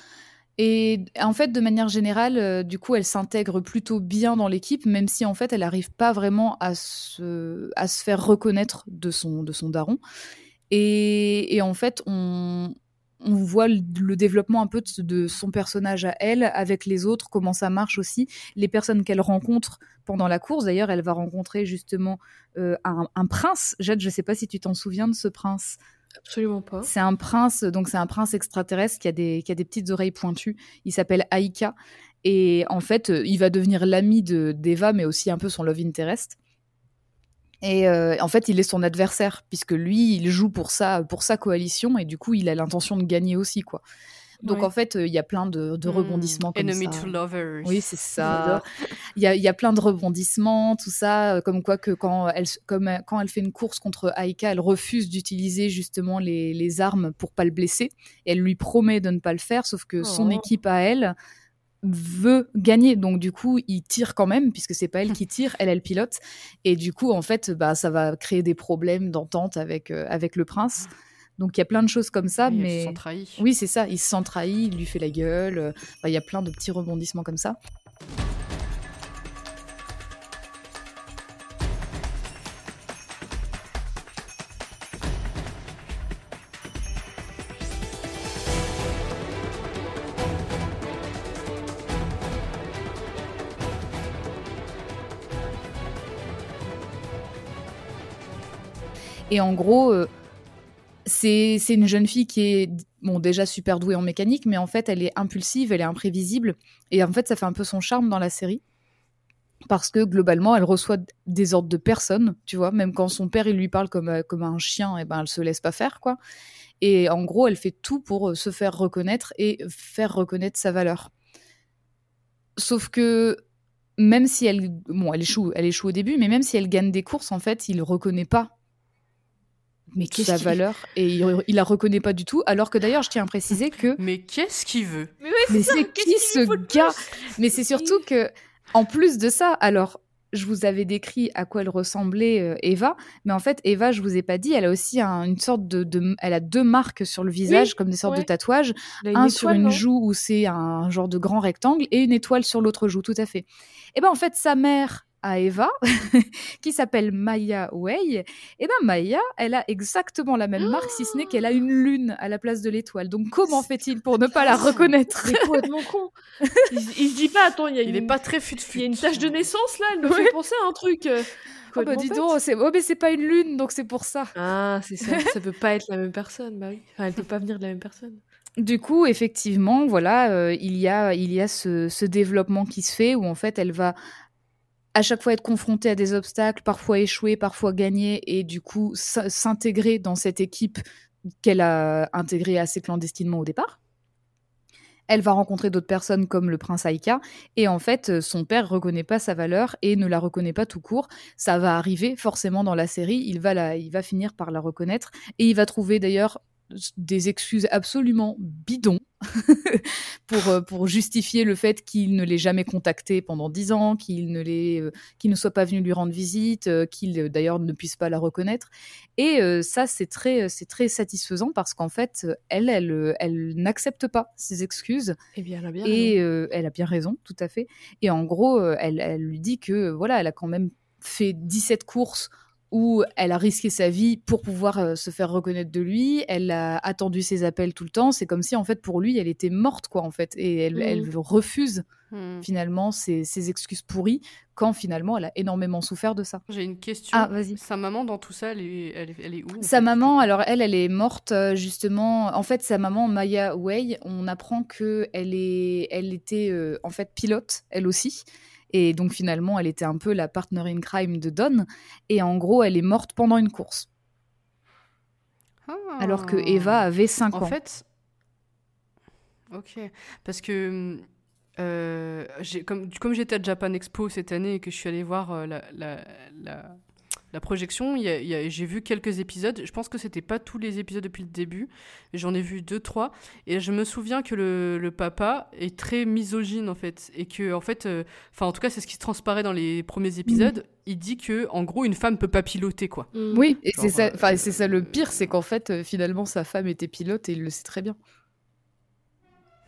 Et en fait, de manière générale, euh, du coup, elle s'intègre plutôt bien dans l'équipe, même si en fait, elle n'arrive pas vraiment à se, à se faire reconnaître de son, de son daron. Et, et en fait, on, on voit le, le développement un peu de, de son personnage à elle, avec les autres, comment ça marche aussi, les personnes qu'elle rencontre pendant la course. D'ailleurs, elle va rencontrer justement euh, un, un prince. Jade, je sais pas si tu t'en souviens de ce prince. Absolument pas. C'est un prince, donc c'est un prince extraterrestre qui a des, qui a des petites oreilles pointues. Il s'appelle Aika. Et en fait, euh, il va devenir l'ami de d'Eva, mais aussi un peu son love interest. Et euh, en fait, il est son adversaire, puisque lui, il joue pour sa, pour sa coalition, et du coup, il a l'intention de gagner aussi, quoi. Donc en fait, euh, il y a plein de, de Hmm, rebondissements comme Enemy ça. to lovers. Oui, c'est ça. Il y a, il y a plein de rebondissements, tout ça, euh, comme quoi que quand elle, comme, quand elle fait une course contre Aika, elle refuse d'utiliser justement les, les armes pour pas le blesser. Et elle lui promet de ne pas le faire, sauf que son Oh. équipe à elle veut gagner. Donc du coup, il tire quand même, puisque c'est pas elle qui tire, elle, elle pilote. Et du coup, en fait, bah, ça va créer des problèmes d'entente avec, euh, avec le prince. Donc il y a plein de choses comme ça, Oui, elles se mais... sont trahies. Oui, c'est ça. Il se sent trahi, il lui fait la gueule. bah, Il y a plein de petits rebondissements comme ça. Et en gros, euh, c'est une jeune fille qui est bon déjà super douée en mécanique, mais en fait elle est impulsive, elle est imprévisible, et en fait ça fait un peu son charme dans la série parce que globalement elle reçoit des ordres de personne, tu vois, même quand son père il lui parle comme euh, comme un chien, et ben elle se laisse pas faire quoi. Et en gros elle fait tout pour euh, se faire reconnaître et faire reconnaître sa valeur. Sauf que même si elle bon elle échoue, elle échoue au début, mais même si elle gagne des courses en fait il reconnaît pas Mais qu'est-ce sa qu'il- valeur et il, il la reconnaît pas du tout. Alors que d'ailleurs, je tiens à préciser que Mais qu'est-ce qu'il veut? Mais ouais, mais ça, c'est qui ce gars? Mais c'est surtout que en plus de ça, alors je vous avais décrit à quoi elle ressemblait euh, Eva, mais en fait Eva, je vous ai pas dit, elle a aussi un- une sorte de, de- elle a deux marques sur le visage comme des sortes ouais. de tatouages, un sur une non joue où c'est un genre de grand rectangle et une étoile sur l'autre joue, tout à fait. Et ben en fait sa mère à Eva, qui s'appelle Maya Wei, et ben Maya, elle a exactement la même marque, si ce n'est qu'elle a une lune à la place de l'étoile. Donc comment fait-il pour ne pas la reconnaître? Il est complètement con. Il, il se dit pas, attends, il y a Il une, est pas très fut il y a une tache de naissance là, elle me Ouais. fait penser à un truc. euh, Oh bah dis donc, c'est oh, mais c'est pas une lune, donc c'est pour ça. Ah, c'est ça. ça peut pas être la même personne, bah oui. Enfin, elle peut pas venir de la même personne. Du coup, effectivement, voilà, euh, il y a, il y a ce, ce développement qui se fait où en fait, elle va à chaque fois être confrontée à des obstacles, parfois échouer, parfois gagner, et du coup s'intégrer dans cette équipe qu'elle a intégrée assez clandestinement au départ. Elle va rencontrer d'autres personnes comme le prince Aika, et en fait, euh, son père reconnaît pas sa valeur et ne la reconnaît pas tout court. Ça va arriver forcément dans la série. Il va il va finir par la reconnaître, et il va trouver d'ailleurs des excuses absolument bidons pour, euh, pour justifier le fait qu'il ne l'ait jamais contacté pendant dix ans, qu'il ne, euh, ne soit pas venu lui rendre visite, euh, qu'il d'ailleurs ne puisse pas la reconnaître. Et ça, c'est très, très satisfaisant parce qu'en fait, elle, elle, elle n'accepte pas ces excuses. Eh bien, elle a bien Et euh, elle a bien raison, tout à fait. Et en gros, elle, elle lui dit que voilà, elle a quand même fait 17 courses où elle a risqué sa vie pour pouvoir euh, se faire reconnaître de lui. Elle a attendu ses appels tout le temps. C'est comme si en fait pour lui, elle était morte quoi en fait. Et elle, elle refuse Hmm. finalement ses, ses excuses pourries quand finalement elle a énormément souffert de ça. J'ai une question. Ah vas-y. Sa maman dans tout ça, elle est, elle est, elle est où Sa fait maman, alors elle, elle est morte euh, justement. En fait, sa maman Maya Wei, on apprend que elle est, elle était euh, en fait pilote, elle aussi. Et donc finalement, elle était un peu la partner in crime de Don. Et en gros, elle est morte pendant une course, alors que Eva avait 5 Ah. En ans. fait, ok, parce que euh, comme, comme j'étais à Japan Expo cette année et que je suis allée voir euh, la, la, la, la projection, il y a- il y a- j'ai vu quelques épisodes. Je pense que c'était pas tous les épisodes depuis le début, j'en ai vu deux, trois. Et je me souviens que le, le papa est très misogyne en fait, et que en fait, euh, enfin en tout cas c'est ce qui se transparaît dans les premiers épisodes. Il dit que en gros une femme peut pas piloter quoi. Mm. Oui, et Genre, c'est ça, euh, enfin, c'est ça le pire, c'est qu'en fait, euh, finalement, sa femme était pilote et il le sait très bien.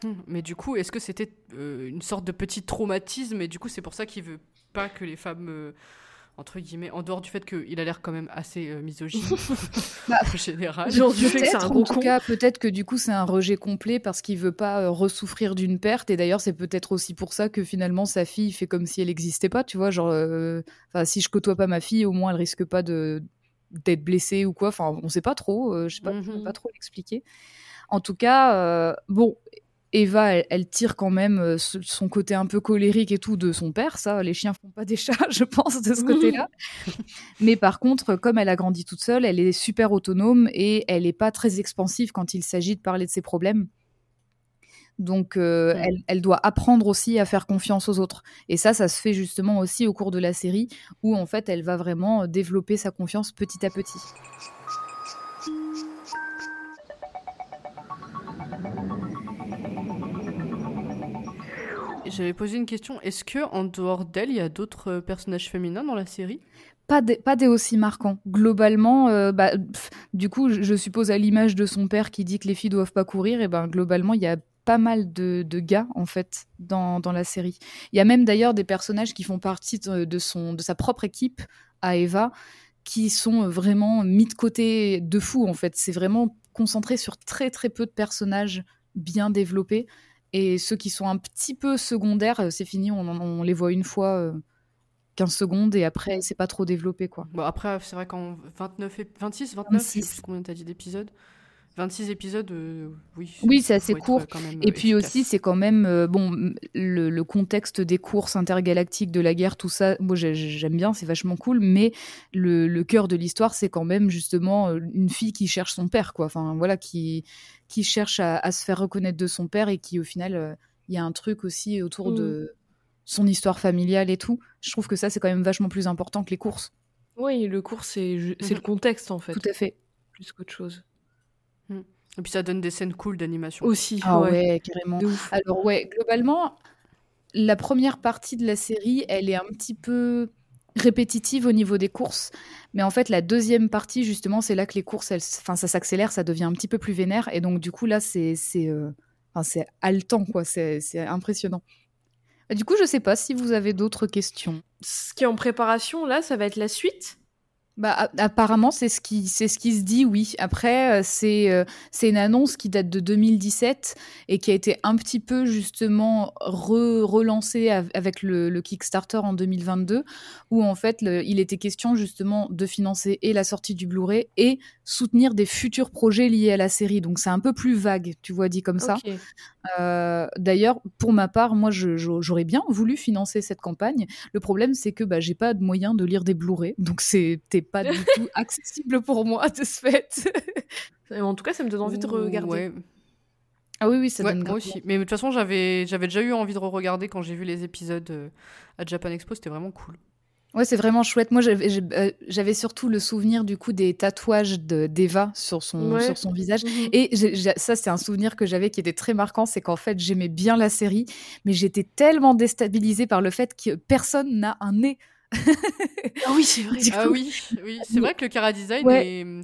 Hmm, Mais du coup, est-ce que c'était euh, une sorte de petit traumatisme? Et du coup c'est pour ça qu'il veut pas que les femmes, euh, entre guillemets, en dehors du fait qu'il a l'air quand même assez euh, misogyne Bah, en général. Genre du fait que c'est un gros en tout con. cas, peut-être que du coup c'est un rejet complet parce qu'il veut pas euh, ressouffrir d'une perte. Et d'ailleurs, c'est peut-être aussi pour ça que finalement sa fille fait comme si elle n'existait pas. Tu vois, genre, euh, si je côtoie pas ma fille, au moins elle risque pas de d'être blessée ou quoi. Enfin, on sait pas trop. je sais pas, pas trop l'expliquer. En tout cas, bon. Eva, elle, elle tire quand même euh, son côté un peu colérique et tout de son père. Ça, les chiens font pas des chats, je pense, de ce côté-là. Mais par contre, comme elle a grandi toute seule, elle est super autonome et elle n'est pas très expansive quand il s'agit de parler de ses problèmes. Donc, euh, elle, elle doit apprendre aussi à faire confiance aux autres. Et ça, ça se fait justement aussi au cours de la série, où en fait, elle va vraiment développer sa confiance petit à petit. J'avais posé une question. Est-ce que en dehors d'elle, il y a d'autres euh, personnages féminins dans la série? Pas des, pas des aussi marquants. Globalement, euh, bah, du coup, je, suppose à l'image de son père qui dit que les filles doivent pas courir, et ben globalement, il y a pas mal de, de gars en fait dans, dans la série. Il y a même d'ailleurs des personnages qui font partie de, de son, de sa propre équipe à Eva qui sont vraiment mis de côté de fou en fait. C'est vraiment concentré sur très très peu de personnages bien développés et ceux qui sont un petit peu secondaires, euh, c'est fini, on, on les voit une fois. euh, 15 secondes et après c'est pas trop développé quoi. Bon, après, c'est vrai qu'en 29, ép- 26, 29, je sais 26. plus combien t'as dit d'épisodes 26 épisodes, euh, oui. Oui, c'est assez court. euh, quand même, Et puis efficace. aussi, c'est quand même euh, bon le, le contexte des courses intergalactiques, de la guerre, tout ça. Moi, j'ai- j'aime bien, c'est vachement cool. Mais le, le cœur de l'histoire, c'est quand même justement une fille qui cherche son père, quoi. Enfin, voilà, qui qui cherche à, à se faire reconnaître de son père et qui, au final, euh, il y a un truc aussi autour Mm. de son histoire familiale et tout. Je trouve que ça, c'est quand même vachement plus important que les courses. Oui, le cours, c'est c'est Mhm. le contexte, en fait, Tout à fait. plus qu'autre chose. Et puis ça donne des scènes cool d'animation. Aussi, Ah ouais. ouais, carrément. De ouf. Alors ouais, globalement, la première partie de la série, elle est un petit peu répétitive au niveau des courses, mais en fait la deuxième partie justement, c'est là que les courses, elles, enfin ça s'accélère, ça devient un petit peu plus vénère, et donc du coup là c'est c'est euh, enfin, c'est haletant quoi, c'est c'est impressionnant. Du coup, je sais pas si vous avez d'autres questions. Ce qui est en préparation, là, ça va être la suite. Bah, apparemment, c'est ce qui, c'est ce qui se dit, oui. Après, euh, c'est, euh, c'est une annonce qui date de 2017 et qui a été un petit peu justement re- relancée av- avec le, le Kickstarter en 2022, où en fait, le- il était question justement de financer et la sortie du Blu-ray et soutenir des futurs projets liés à la série. Donc, c'est un peu plus vague, tu vois, dit comme ça. Euh, D'ailleurs, pour ma part, moi, j'aurais bien voulu financer cette campagne. Le problème, c'est que bah, j'ai pas de moyen de lire des Blu-ray, donc c'était pas du tout accessible pour moi de ce fait. En tout cas, ça me donne envie de regarder. Ouais. ah oui, oui, ça Ouais, donne moi aussi. Mais de toute façon, j'avais j'avais déjà eu envie de re-regarder quand j'ai vu les épisodes euh, à Japan Expo, c'était vraiment cool. Ouais, c'est vraiment chouette. Moi, j'avais euh, surtout le souvenir du coup des tatouages de- d'Eva sur son, Ouais. sur son visage. Mhm. Et ça, c'est un souvenir que j'avais qui était très marquant, c'est qu'en fait, j'aimais bien la série, mais j'étais tellement déstabilisée par le fait que personne n'a un nez. Ah oui, c'est vrai. Ah oui, oui. c'est vrai que le cara design Ouais. est hum,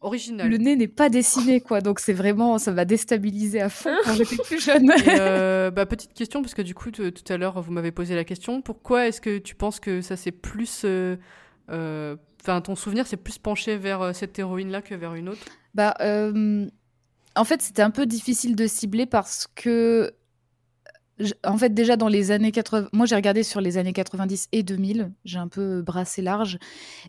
original. Le nez n'est pas dessiné, quoi. Donc c'est vraiment, ça m'a déstabilisée à fond quand j'étais plus jeune. Et, euh, bah, petite question, parce que du coup, tout à l'heure, vous m'avez posé la question. Pourquoi est-ce que tu penses que ça s'est plus. euh, euh, Enfin, ton souvenir s'est plus penché vers euh, cette héroïne-là que vers une autre? Bah, euh, en fait, c'était un peu difficile de cibler parce que, en fait, déjà dans les années 80, moi j'ai regardé sur les années 90 et 2000, j'ai un peu brassé large.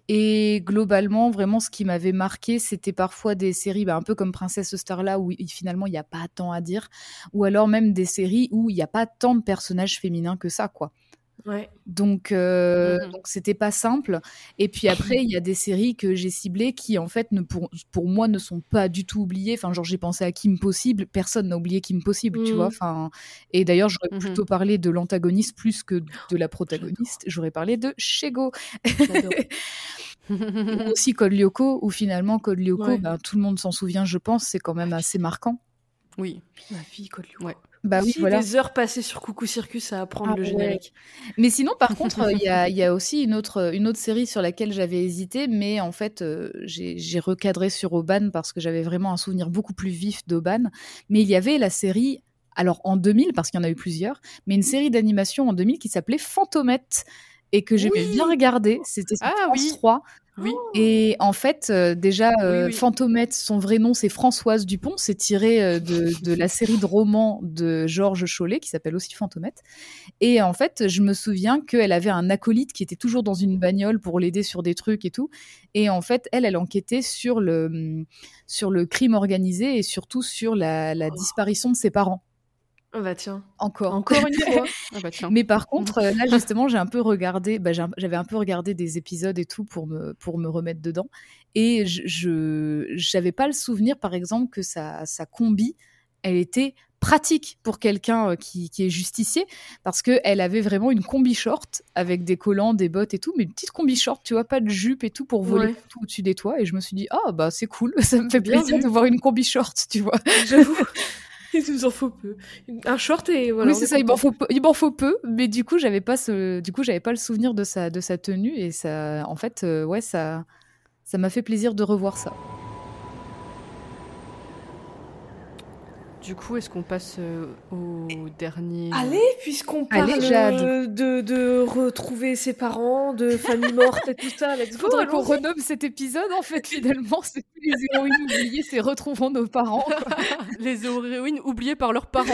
Et globalement, vraiment, ce qui m'avait marqué, c'était parfois des séries bah, un peu comme Princesse Starla où finalement il n'y a pas tant à dire, ou alors même des séries où il n'y a pas tant de personnages féminins que ça, quoi. Ouais. Donc, euh, Mhm. donc c'était pas simple. Et puis après, il y a des séries que j'ai ciblées qui, en fait, ne pour, pour moi, ne sont pas du tout oubliées. Enfin, genre, j'ai pensé à Kim Possible. Personne n'a oublié Kim Possible, tu vois. Enfin, et d'ailleurs, j'aurais Mhm. plutôt parlé de l'antagoniste plus que de la protagoniste. J'aurais parlé de Shego. Ou aussi Code Lyoko, où finalement, Code Lyoko, Ouais. ben, tout le monde s'en souvient, je pense. C'est quand même assez marquant. Oui. Ma fille. Ouais. Bah oui, voilà. des heures passées sur Coucou Circus à apprendre Ah le ouais. générique. Mais sinon, par contre, il y y a aussi une autre, une autre série sur laquelle j'avais hésité, mais en fait, euh, j'ai j'ai recadré sur Oban parce que j'avais vraiment un souvenir beaucoup plus vif d'Oban. Mais il y avait la série, alors en 2000, parce qu'il y en a eu plusieurs, mais une série d'animation en 2000 qui s'appelait Fantomette et que j'aimais Oui. bien regarder. C'était sur Ah France oui. 3. Oui. Et en fait, euh, déjà, euh, Oui, oui. Fantomette, son vrai nom, c'est Françoise Dupont. C'est tiré euh, de, de la série de romans de Georges Chollet, qui s'appelle aussi Fantomette. Et en fait, je me souviens qu'elle avait un acolyte qui était toujours dans une bagnole pour l'aider sur des trucs et tout. Et en fait, elle, elle enquêtait sur le, sur le crime organisé et surtout sur la, la disparition de ses parents. Ah bah tiens. Encore. Encore une fois. Ah bah tiens. Mais par contre, euh, là justement, j'ai un peu regardé, bah, j'avais un peu regardé des épisodes et tout pour me, pour me remettre dedans. Et je- j'avais pas le souvenir, par exemple, que sa, sa combi, elle était pratique pour quelqu'un euh, qui, qui est justicier, parce qu'elle avait vraiment une combi short avec des collants, des bottes et tout, mais une petite combi short, tu vois, pas de jupe et tout pour voler Ouais. tout au-dessus des toits. Et je me suis dit, ah bah c'est cool, ça me fait Bien plaisir vu. de voir une combi short, tu vois. J'avoue. Il nous en faut peu. Un short et voilà. oui, c'est est ça, il m'en faut peu, il m'en faut peu, mais du coup, j'avais pas ce du coup, j'avais pas le souvenir de sa de sa tenue et ça en fait euh, ouais, ça ça m'a fait plaisir de revoir ça. Du coup, est-ce qu'on passe euh, au dernier Allez, puisqu'on parle Allez, euh, de, de retrouver ses parents, de famille morte et tout ça, let's go. Faudrait qu'on renomme cet épisode en fait finalement, c'est plus les héroïnes oubliées, c'est retrouvons nos parents. quoi. Les héroïnes oubliées par leurs parents.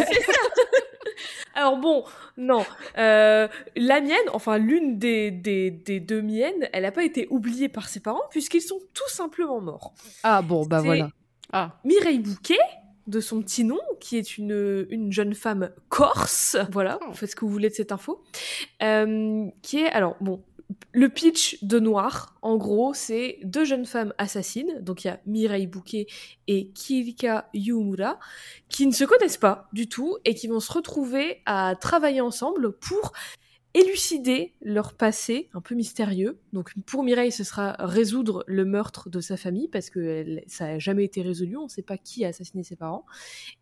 Alors bon, non. Euh, la mienne, enfin l'une des, des, des deux miennes, elle n'a pas été oubliée par ses parents puisqu'ils sont tout simplement morts. Ah bon, bah voilà. Ah, Mireille Bouquet, de son petit nom, qui est une, une jeune femme corse. Voilà, Oh. faites ce que vous voulez de cette info. Euh, qui est, alors, bon, le pitch de Noir, en gros, c'est deux jeunes femmes assassines. Donc, il y a Mireille Bouquet et Kirika Yumura, qui ne se connaissent pas du tout et qui vont se retrouver à travailler ensemble pour élucider leur passé un peu mystérieux. Donc pour Mireille, ce sera résoudre le meurtre de sa famille parce que ça n'a jamais été résolu, on ne sait pas qui a assassiné ses parents.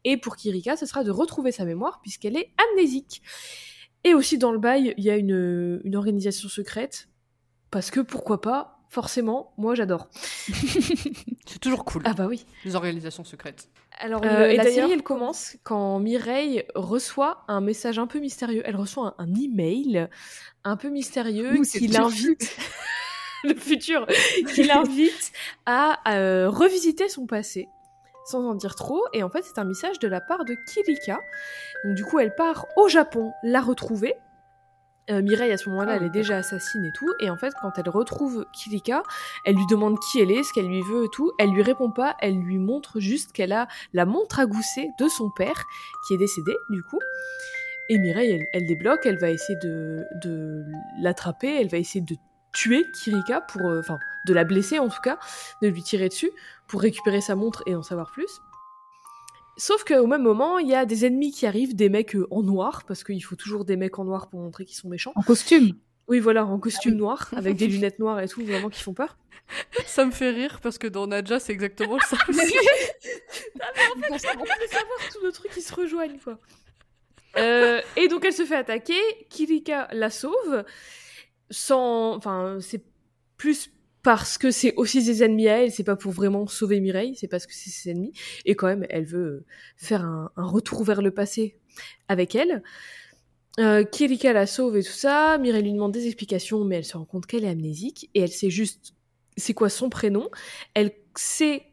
Et pour Kirika, ce sera de retrouver sa mémoire puisqu'elle est amnésique. Et aussi dans le bail, il y a une organisation secrète parce que pourquoi pas Forcément, moi j'adore. c'est toujours cool. Ah bah oui. Les organisations secrètes. Alors, Euh, le- et la série, elle commence quand Mireille reçoit un message un peu mystérieux. Elle reçoit un, un email un peu mystérieux Ouh, qui l'invite, le futur, qui l'invite à euh, revisiter son passé sans en dire trop. Et en fait, c'est un message de la part de Kirika. Donc, du coup, elle part au Japon la retrouver. Euh, Mireille, à ce moment-là, Ah, elle est déjà assassine et tout. Et en fait, quand elle retrouve Kirika, elle lui demande qui elle est, ce qu'elle lui veut et tout. Elle lui répond pas, elle lui montre juste qu'elle a la montre à gousset de son père, qui est décédé, du coup. Et Mireille, elle, elle débloque, elle va essayer de, de l'attraper, elle va essayer de tuer Kirika, pour, euh, enfin, de la blesser en tout cas, de lui tirer dessus, pour récupérer sa montre et en savoir plus. Sauf qu'au même moment, il y a des ennemis qui arrivent, des mecs euh, en noir, parce qu'il faut toujours des mecs en noir pour montrer qu'ils sont méchants. En costume. Oui, voilà, en costume noir, avec des lunettes noires et tout, vraiment qui font peur. Ça me fait rire parce que dans Nadja, c'est exactement ça. aussi. Ah, mais en fait, on peut savoir tous nos trucs qui se rejoignent, quoi. Euh, et donc elle se fait attaquer, Kirika la sauve, sans... Enfin, c'est plus parce que c'est aussi ses ennemis à elle, c'est pas pour vraiment sauver Mireille, c'est parce que c'est ses ennemis, et quand même, elle veut faire un, un retour vers le passé avec elle. Euh, Kirika la sauve et tout ça, Mireille lui demande des explications, mais elle se rend compte qu'elle est amnésique, et elle sait juste c'est quoi son prénom, elle sait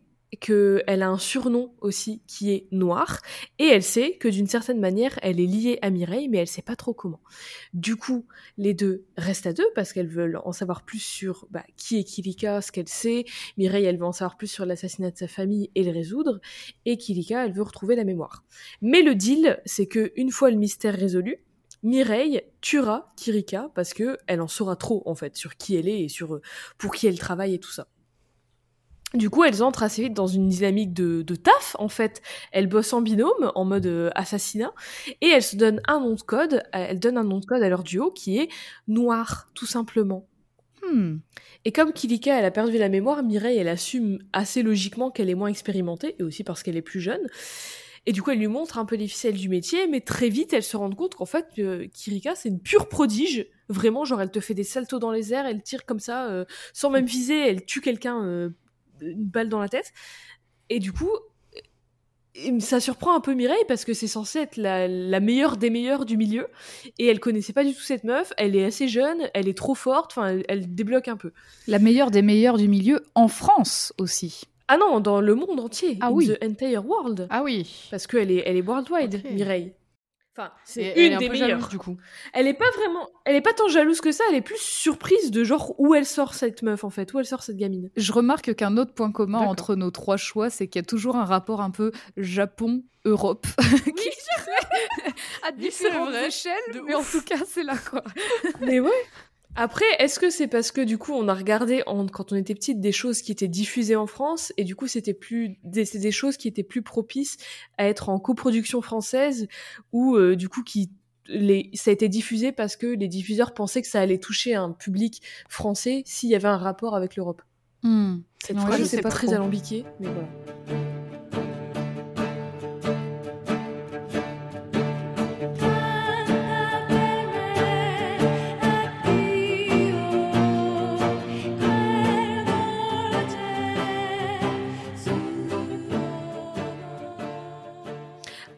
qu'elle a un surnom aussi qui est Noir, et elle sait que d'une certaine manière, elle est liée à Mireille, mais elle sait pas trop comment. Du coup, les deux restent à deux parce qu'elles veulent en savoir plus sur bah, qui est Kilika, ce qu'elle sait. Mireille, elle veut en savoir plus sur l'assassinat de sa famille et le résoudre, et Kilika, elle veut retrouver la mémoire. Mais le deal, c'est que une fois le mystère résolu, Mireille tuera Kirika parce que elle en saura trop en fait sur qui elle est et sur euh, pour qui elle travaille et tout ça. Du coup, elles entrent assez vite dans une dynamique de, de taf, en fait. Elles bossent en binôme, en mode euh, assassinat, et elles se donnent un nom de code, euh, elles donnent un nom de code à leur duo qui est Noir, tout simplement. Hmm. Et comme Kilika, elle a perdu la mémoire, Mireille, elle assume assez logiquement qu'elle est moins expérimentée, et aussi parce qu'elle est plus jeune. Et du coup, elle lui montre un peu les ficelles du métier, mais très vite, elle se rend compte qu'en fait, euh, Kirika, c'est une pure prodige. Vraiment, genre, elle te fait des saltos dans les airs, elle tire comme ça, euh, sans même viser, elle tue quelqu'un, une balle dans la tête. Et du coup, ça surprend un peu Mireille parce que c'est censé être la, la meilleure des meilleures du milieu. Et elle connaissait pas du tout cette meuf, elle est assez jeune, elle est trop forte, enfin, elle, elle débloque un peu. La meilleure des meilleures du milieu en France aussi. Ah non, dans le monde entier. Ah in oui. The entire world. Ah oui. Parce qu'elle est, elle est worldwide. Mireille. Enfin, c'est elle une un des peu meilleures. jalouse, du coup. Elle est pas vraiment, elle est pas tant jalouse que ça, elle est plus surprise de genre où elle sort cette meuf en fait, où elle sort cette gamine. Je remarque qu'un autre point commun entre nos trois choix, c'est qu'il y a toujours un rapport un peu Japon-Europe. qui à Oui, c'est différentes vrai, échelles, mais en ouf. tout cas, c'est là quoi. Mais ouais. Après, est-ce que c'est parce que du coup on a regardé en- quand on était petite des choses qui étaient diffusées en France et du coup c'était plus des, c'est des choses qui étaient plus propices à être en coproduction française ou euh, du coup qui les, ça a été diffusé parce que les diffuseurs pensaient que ça allait toucher un public français s'il y avait un rapport avec l'Europe? Cette Ouais, phrase sais sais pas très trop. alambiquée, mais voilà.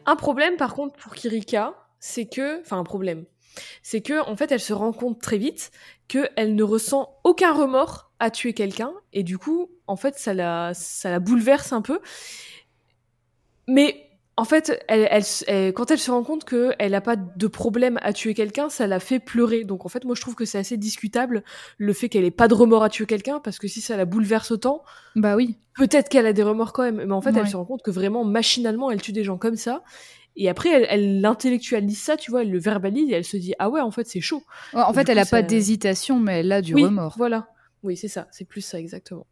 Un problème, par contre, pour Kirika, c'est que, enfin, un problème, c'est que, en fait, elle se rend compte très vite qu'elle ne ressent aucun remords à tuer quelqu'un, et du coup, en fait, ça la, ça la bouleverse un peu. Mais, en fait, elle, elle, elle- quand elle se rend compte qu'elle n'a pas de problème à tuer quelqu'un, ça la fait pleurer. Donc, en fait, moi, je trouve que c'est assez discutable le fait qu'elle ait pas de remords à tuer quelqu'un, parce que si ça la bouleverse autant, Bah oui. peut-être qu'elle a des remords quand même, mais en fait, Ouais. elle se rend compte que vraiment, machinalement, elle tue des gens comme ça. Et après, elle, elle intellectualise ça, tu vois, elle le verbalise et elle se dit Ah ouais, en fait, c'est chaud. Ouais, En Et fait, elle coup, a pas d'hésitation, mais elle a du oui, remords. Voilà. Oui, c'est ça, c'est plus ça, exactement.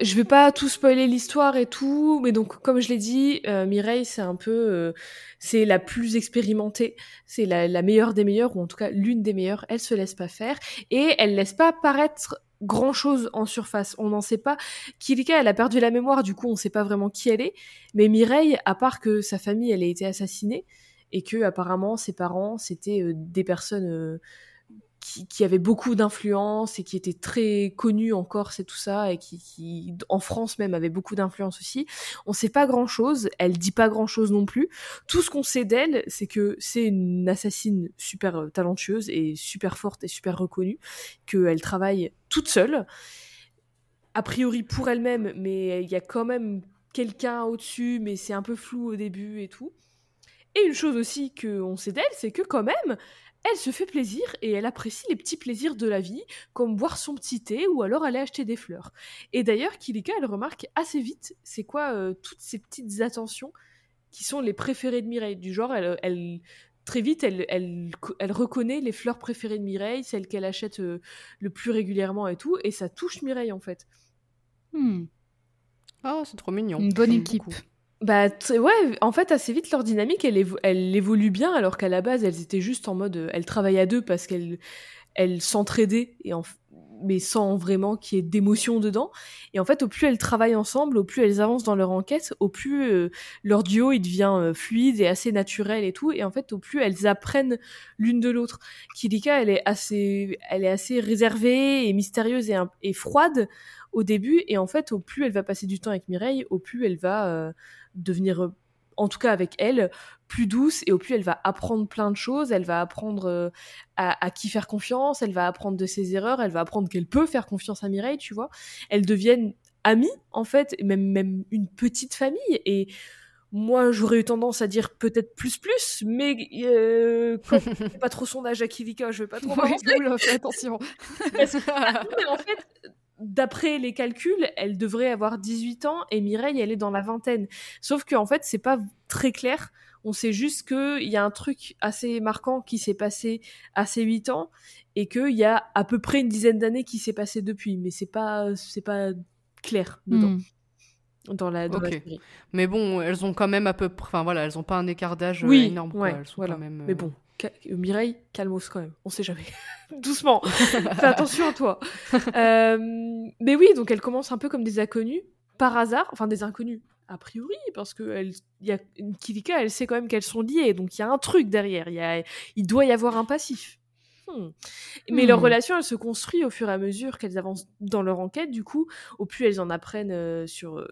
Je vais pas tout spoiler l'histoire et tout, mais donc, comme je l'ai dit, euh, Mireille, c'est un peu. euh, c'est la plus expérimentée, c'est la, meilleure des meilleures, ou en tout cas l'une des meilleures. Elle se laisse pas faire et elle laisse pas paraître grand chose en surface. On n'en sait pas. Kilika, elle a perdu la mémoire, du coup, on sait pas vraiment qui elle est. Mais Mireille, à part que sa famille, elle a été assassinée et que apparemment ses parents, c'était euh, des personnes qui, avaient beaucoup d'influence et qui étaient très connues en Corse et tout ça et qui, qui en France même avaient beaucoup d'influence aussi. On sait pas grand chose. Elle dit pas grand chose non plus. Tout ce qu'on sait d'elle, c'est que c'est une assassine super euh, talentueuse et super forte et super reconnue, qu'elle travaille toute seule. A priori pour elle-même, mais il y a quand même quelqu'un au-dessus, mais c'est un peu flou au début et tout. Et une chose aussi qu'on sait d'elle, c'est que quand même, elle se fait plaisir et elle apprécie les petits plaisirs de la vie, comme boire son petit thé ou alors aller acheter des fleurs. Et d'ailleurs, Kilika, elle remarque assez vite, c'est quoi euh, toutes ces petites attentions qui sont les préférées de Mireille. Du genre, elle, elle très vite, elle, elle, elle reconnaît les fleurs préférées de Mireille, celles qu'elle achète euh, le plus régulièrement et tout, et ça touche Mireille en fait. Hmm. Oh, c'est trop mignon. Une bonne équipe. beaucoup. Bah ouais, en fait assez vite leur dynamique elle, elle évolue bien alors qu'à la base elles étaient juste en mode euh, elles travaillent à deux parce qu'elles elles s'entraidaient et en, mais sans vraiment qu'il y ait d'émotion dedans. Et en fait, au plus elles travaillent ensemble, au plus elles avancent dans leur enquête, au plus euh, leur duo il devient euh, fluide et assez naturel et tout. Et en fait, au plus elles apprennent l'une de l'autre. Kilika, elle est assez, elle est assez réservée et mystérieuse et froide au début. Et en fait, au plus elle va passer du temps avec Mireille, au plus elle va euh, devenir, euh, en tout cas avec elle, plus douce et au plus elle va apprendre plein de choses. Elle va apprendre euh, à, à qui faire confiance, elle va apprendre de ses erreurs, elle va apprendre qu'elle peut faire confiance à Mireille, tu vois. Elles deviennent amies, en fait, même, même une petite famille. Et moi, j'aurais eu tendance à dire peut-être plus plus, mais euh, fais pas trop son âge à Kivika, je vais pas trop Ouais, fais attention. Parce que, bah, mais en fait, d'après les calculs, elle devrait avoir 18 ans et Mireille, elle est dans la vingtaine. Sauf qu'en fait, c'est pas très clair. On sait juste qu'il y a un truc assez marquant qui s'est passé à ces 8 ans et qu'il y a à peu près une dizaine d'années qui s'est passé depuis. Mais c'est pas, c'est pas clair dedans, Hmm. dans la, dans la Ok. série. Mais bon, elles ont quand même à peu près. Enfin voilà, elles ont pas un écart d'âge euh, Oui, énorme. quoi. ouais, Elles sont voilà. quand même, euh, Mais bon, euh, Mireille, calmos quand même. On sait jamais. Doucement. Fais attention à toi. Euh, mais oui, donc elle commence un peu comme des inconnus, par hasard. Enfin, des inconnus, a priori, parce que elle, y a une elle sait quand même qu'elles sont liées. Donc il y a un truc derrière. Il, y a, il doit y avoir un passif. Hmm. Mais leur Hmm. relation, elle se construit au fur et à mesure qu'elles avancent dans leur enquête. Du coup, au plus elles en apprennent euh, sur euh,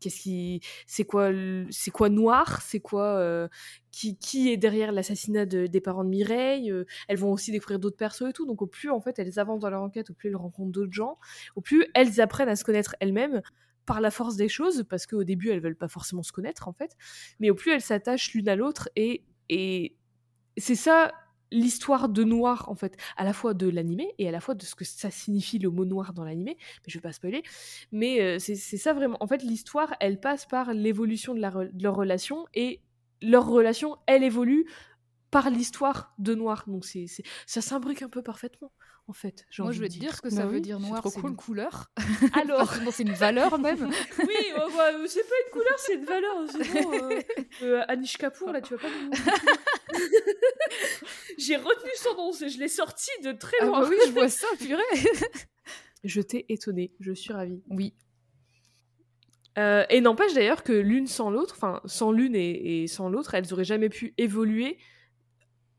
qu'est-ce qui, c'est quoi, c'est quoi noir, c'est quoi, qui, qui est derrière l'assassinat de- des parents de Mireille. elles vont aussi découvrir d'autres persos et tout. Donc au plus en fait elles avancent dans leur enquête, au plus elles rencontrent d'autres gens, au plus elles apprennent à se connaître elles-mêmes par la force des choses, parce qu'au début elles veulent pas forcément se connaître en fait, mais au plus elles s'attachent l'une à l'autre et et c'est ça l'histoire de noir en fait à la fois de l'animé et à la fois de ce que ça signifie le mot noir dans l'animé. Mais je vais pas spoiler. Mais euh, c'est ça vraiment. En fait l'histoire elle passe par l'évolution de leur relation et leur relation elle évolue par l'histoire de noir donc c'est c'est- ça s'imbrique un peu parfaitement en fait j'ai Moi, je vais te dire ce que ça Bah veut oui, dire c'est noir, trop c'est cool. une couleur. alors Enfin, c'est une valeur même. oui bah, c'est pas une couleur c'est une valeur bon euh, euh, Anish Kapoor là tu vas pas me- j'ai retenu son nom c'est- je l'ai sorti de très Ah loin bah oui, je vois ça, purée. je t'ai étonnée je suis ravie Oui. Euh, et n'empêche d'ailleurs que l'une sans l'autre, enfin sans l'une et, et sans l'autre, elles auraient jamais pu évoluer